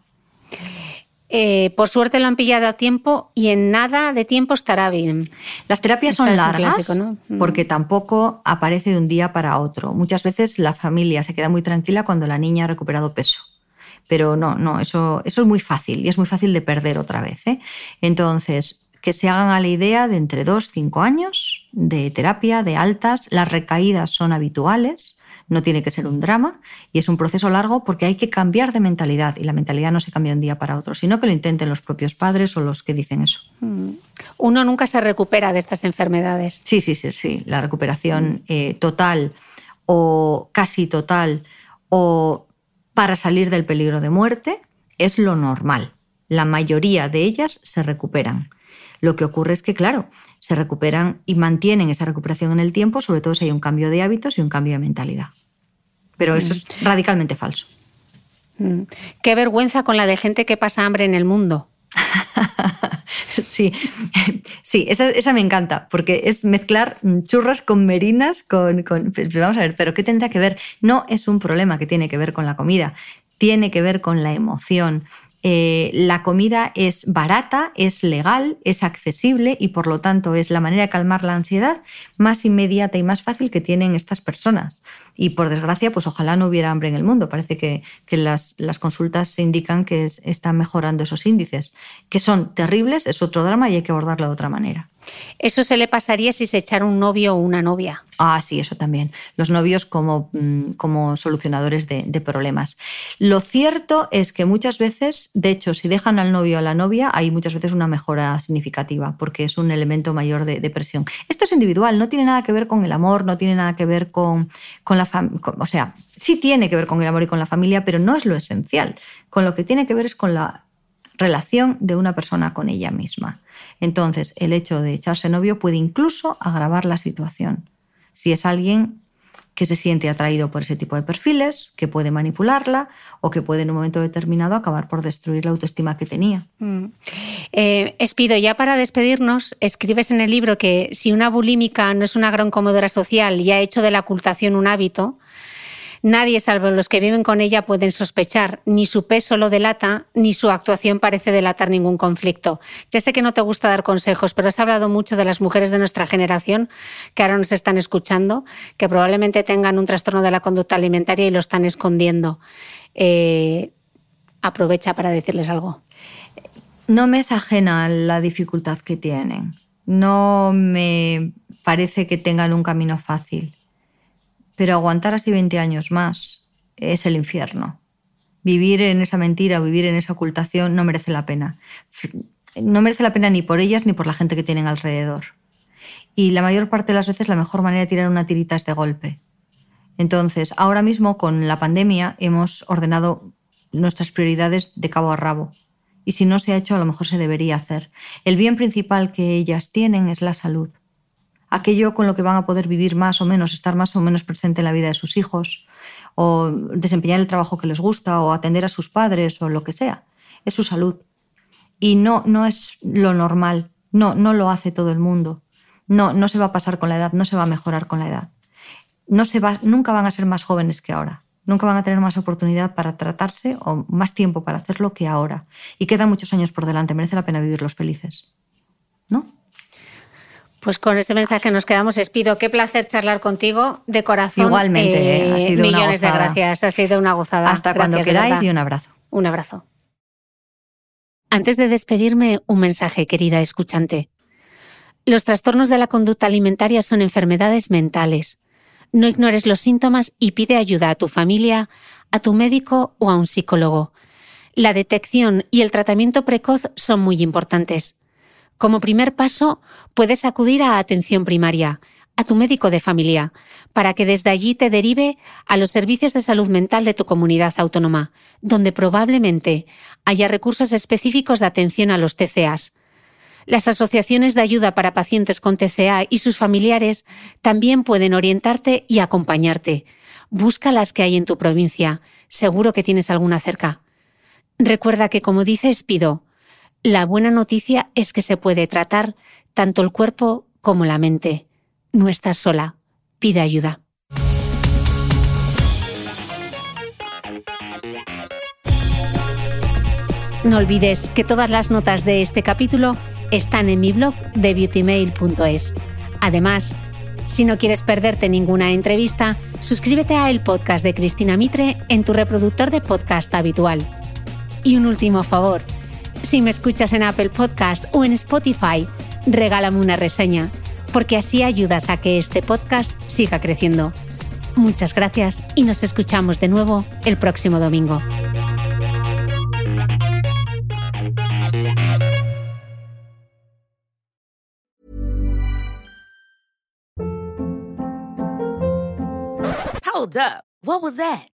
Eh, por suerte lo han pillado a tiempo y en nada de tiempo estará bien. Las terapias son largas mm. porque tampoco aparece de un día para otro. Muchas veces la familia se queda muy tranquila cuando la niña ha recuperado peso. Pero no, no, eso, eso es muy fácil y es muy fácil de perder otra vez. ¿eh? Entonces, que se hagan a la idea de entre 2 cinco años de terapia, de altas, las recaídas son habituales, no tiene que ser un drama y es un proceso largo porque hay que cambiar de mentalidad y la mentalidad no se cambia de un día para otro, sino que lo intenten los propios padres o los que dicen eso. Mm. Uno nunca se recupera de estas enfermedades. Sí, sí, sí, sí. La recuperación eh, total o casi total o para salir del peligro de muerte es lo normal. La mayoría de ellas se recuperan. Lo que ocurre es que, claro, se recuperan y mantienen esa recuperación en el tiempo, sobre todo si hay un cambio de hábitos y un cambio de mentalidad. Pero eso es mm. radicalmente falso. Mm. Qué vergüenza con la de gente que pasa hambre en el mundo. sí, sí, esa, me encanta, porque es mezclar churras con merinas, con, con, pues Vamos a ver, pero ¿qué tendrá que ver? No es un problema que tiene que ver con la comida, tiene que ver con la emoción, eh, la comida es barata, es legal, es accesible y por lo tanto es la manera de calmar la ansiedad más inmediata y más fácil que tienen estas personas. Y por desgracia, pues ojalá no hubiera hambre en el mundo. Parece que, las, las, consultas se indican que están mejorando esos índices, que son terribles, es otro drama y hay que abordarlo de otra manera. Eso se le pasaría si se echara un novio o una novia. Ah, sí, eso también. Los novios como, mm, como solucionadores de, problemas. Lo cierto es que muchas veces, de hecho, si dejan al novio o a la novia, hay muchas veces una mejora significativa, porque es un elemento mayor de, presión. Esto es individual, no tiene nada que ver con el amor, no tiene nada que ver con, con la familia. O sea, sí tiene que ver con el amor y con la familia, pero no es lo esencial. Con lo que tiene que ver es con la relación de una persona con ella misma. Entonces, el hecho de echarse novio puede incluso agravar la situación. Si es alguien que se siente atraído por ese tipo de perfiles, que puede manipularla o que puede en un momento determinado acabar por destruir la autoestima que tenía. Mm. Eh, Espido, ya para despedirnos, escribes en el libro que si una bulímica no es una gran comedora social y ha hecho de la ocultación un hábito, Nadie, salvo los que viven con ella, pueden sospechar. Ni su peso lo delata, ni su actuación parece delatar ningún conflicto. Ya sé que no te gusta dar consejos, pero has hablado mucho de las mujeres de nuestra generación que ahora nos están escuchando, que probablemente tengan un trastorno de la conducta alimentaria y lo están escondiendo. Eh, aprovecha para decirles algo. No me es ajena la dificultad que tienen. No me parece que tengan un camino fácil pero aguantar así 20 años más es el infierno. Vivir en esa mentira vivir en esa ocultación no merece la pena. No merece la pena ni por ellas ni por la gente que tienen alrededor. Y la mayor parte de las veces la mejor manera de tirar una tirita es de golpe. Entonces, ahora mismo con la pandemia hemos ordenado nuestras prioridades de cabo a rabo. Y si no se ha hecho, a lo mejor se debería hacer. El bien principal que ellas tienen es la salud aquello con lo que van a poder vivir más o menos, estar más o menos presente en la vida de sus hijos, o desempeñar el trabajo que les gusta, o atender a sus padres, o lo que sea. Es su salud. Y no, no es lo normal, no, no lo hace todo el mundo. No, no se va a pasar con la edad, no se va a mejorar con la edad. No se va, nunca van a ser más jóvenes que ahora. Nunca van a tener más oportunidad para tratarse o más tiempo para hacerlo que ahora. Y quedan muchos años por delante. Merece la pena vivirlos felices. ¿No? Pues con este mensaje nos quedamos. Espido, qué placer charlar contigo de corazón. Igualmente, eh, ha sido millones de gracias. Ha sido una gozada. Hasta cuando queráis y un abrazo. Un abrazo. Antes de despedirme, un mensaje, querida escuchante. Los trastornos de la conducta alimentaria son enfermedades mentales. No ignores los síntomas y pide ayuda a tu familia, a tu médico o a un psicólogo. La detección y el tratamiento precoz son muy importantes. Como primer paso, puedes acudir a atención primaria, a tu médico de familia, para que desde allí te derive a los servicios de salud mental de tu comunidad autónoma, donde probablemente haya recursos específicos de atención a los TCAs. Las asociaciones de ayuda para pacientes con TCA y sus familiares también pueden orientarte y acompañarte. Busca las que hay en tu provincia. Seguro que tienes alguna cerca. Recuerda que, como dice Espido, la buena noticia es que se puede tratar tanto el cuerpo como la mente. No estás sola. Pide ayuda. No olvides que todas las notas de este capítulo están en mi blog de beautymail.es. Además, Si no quieres perderte ninguna entrevista, suscríbete a el podcast de Cristina Mitre en tu reproductor de podcast habitual. Y un último favor, si me escuchas en Apple Podcast o en Spotify, regálame una reseña, porque así ayudas a que este podcast siga creciendo. Muchas gracias y nos escuchamos de nuevo el próximo domingo. Hold up. What was that?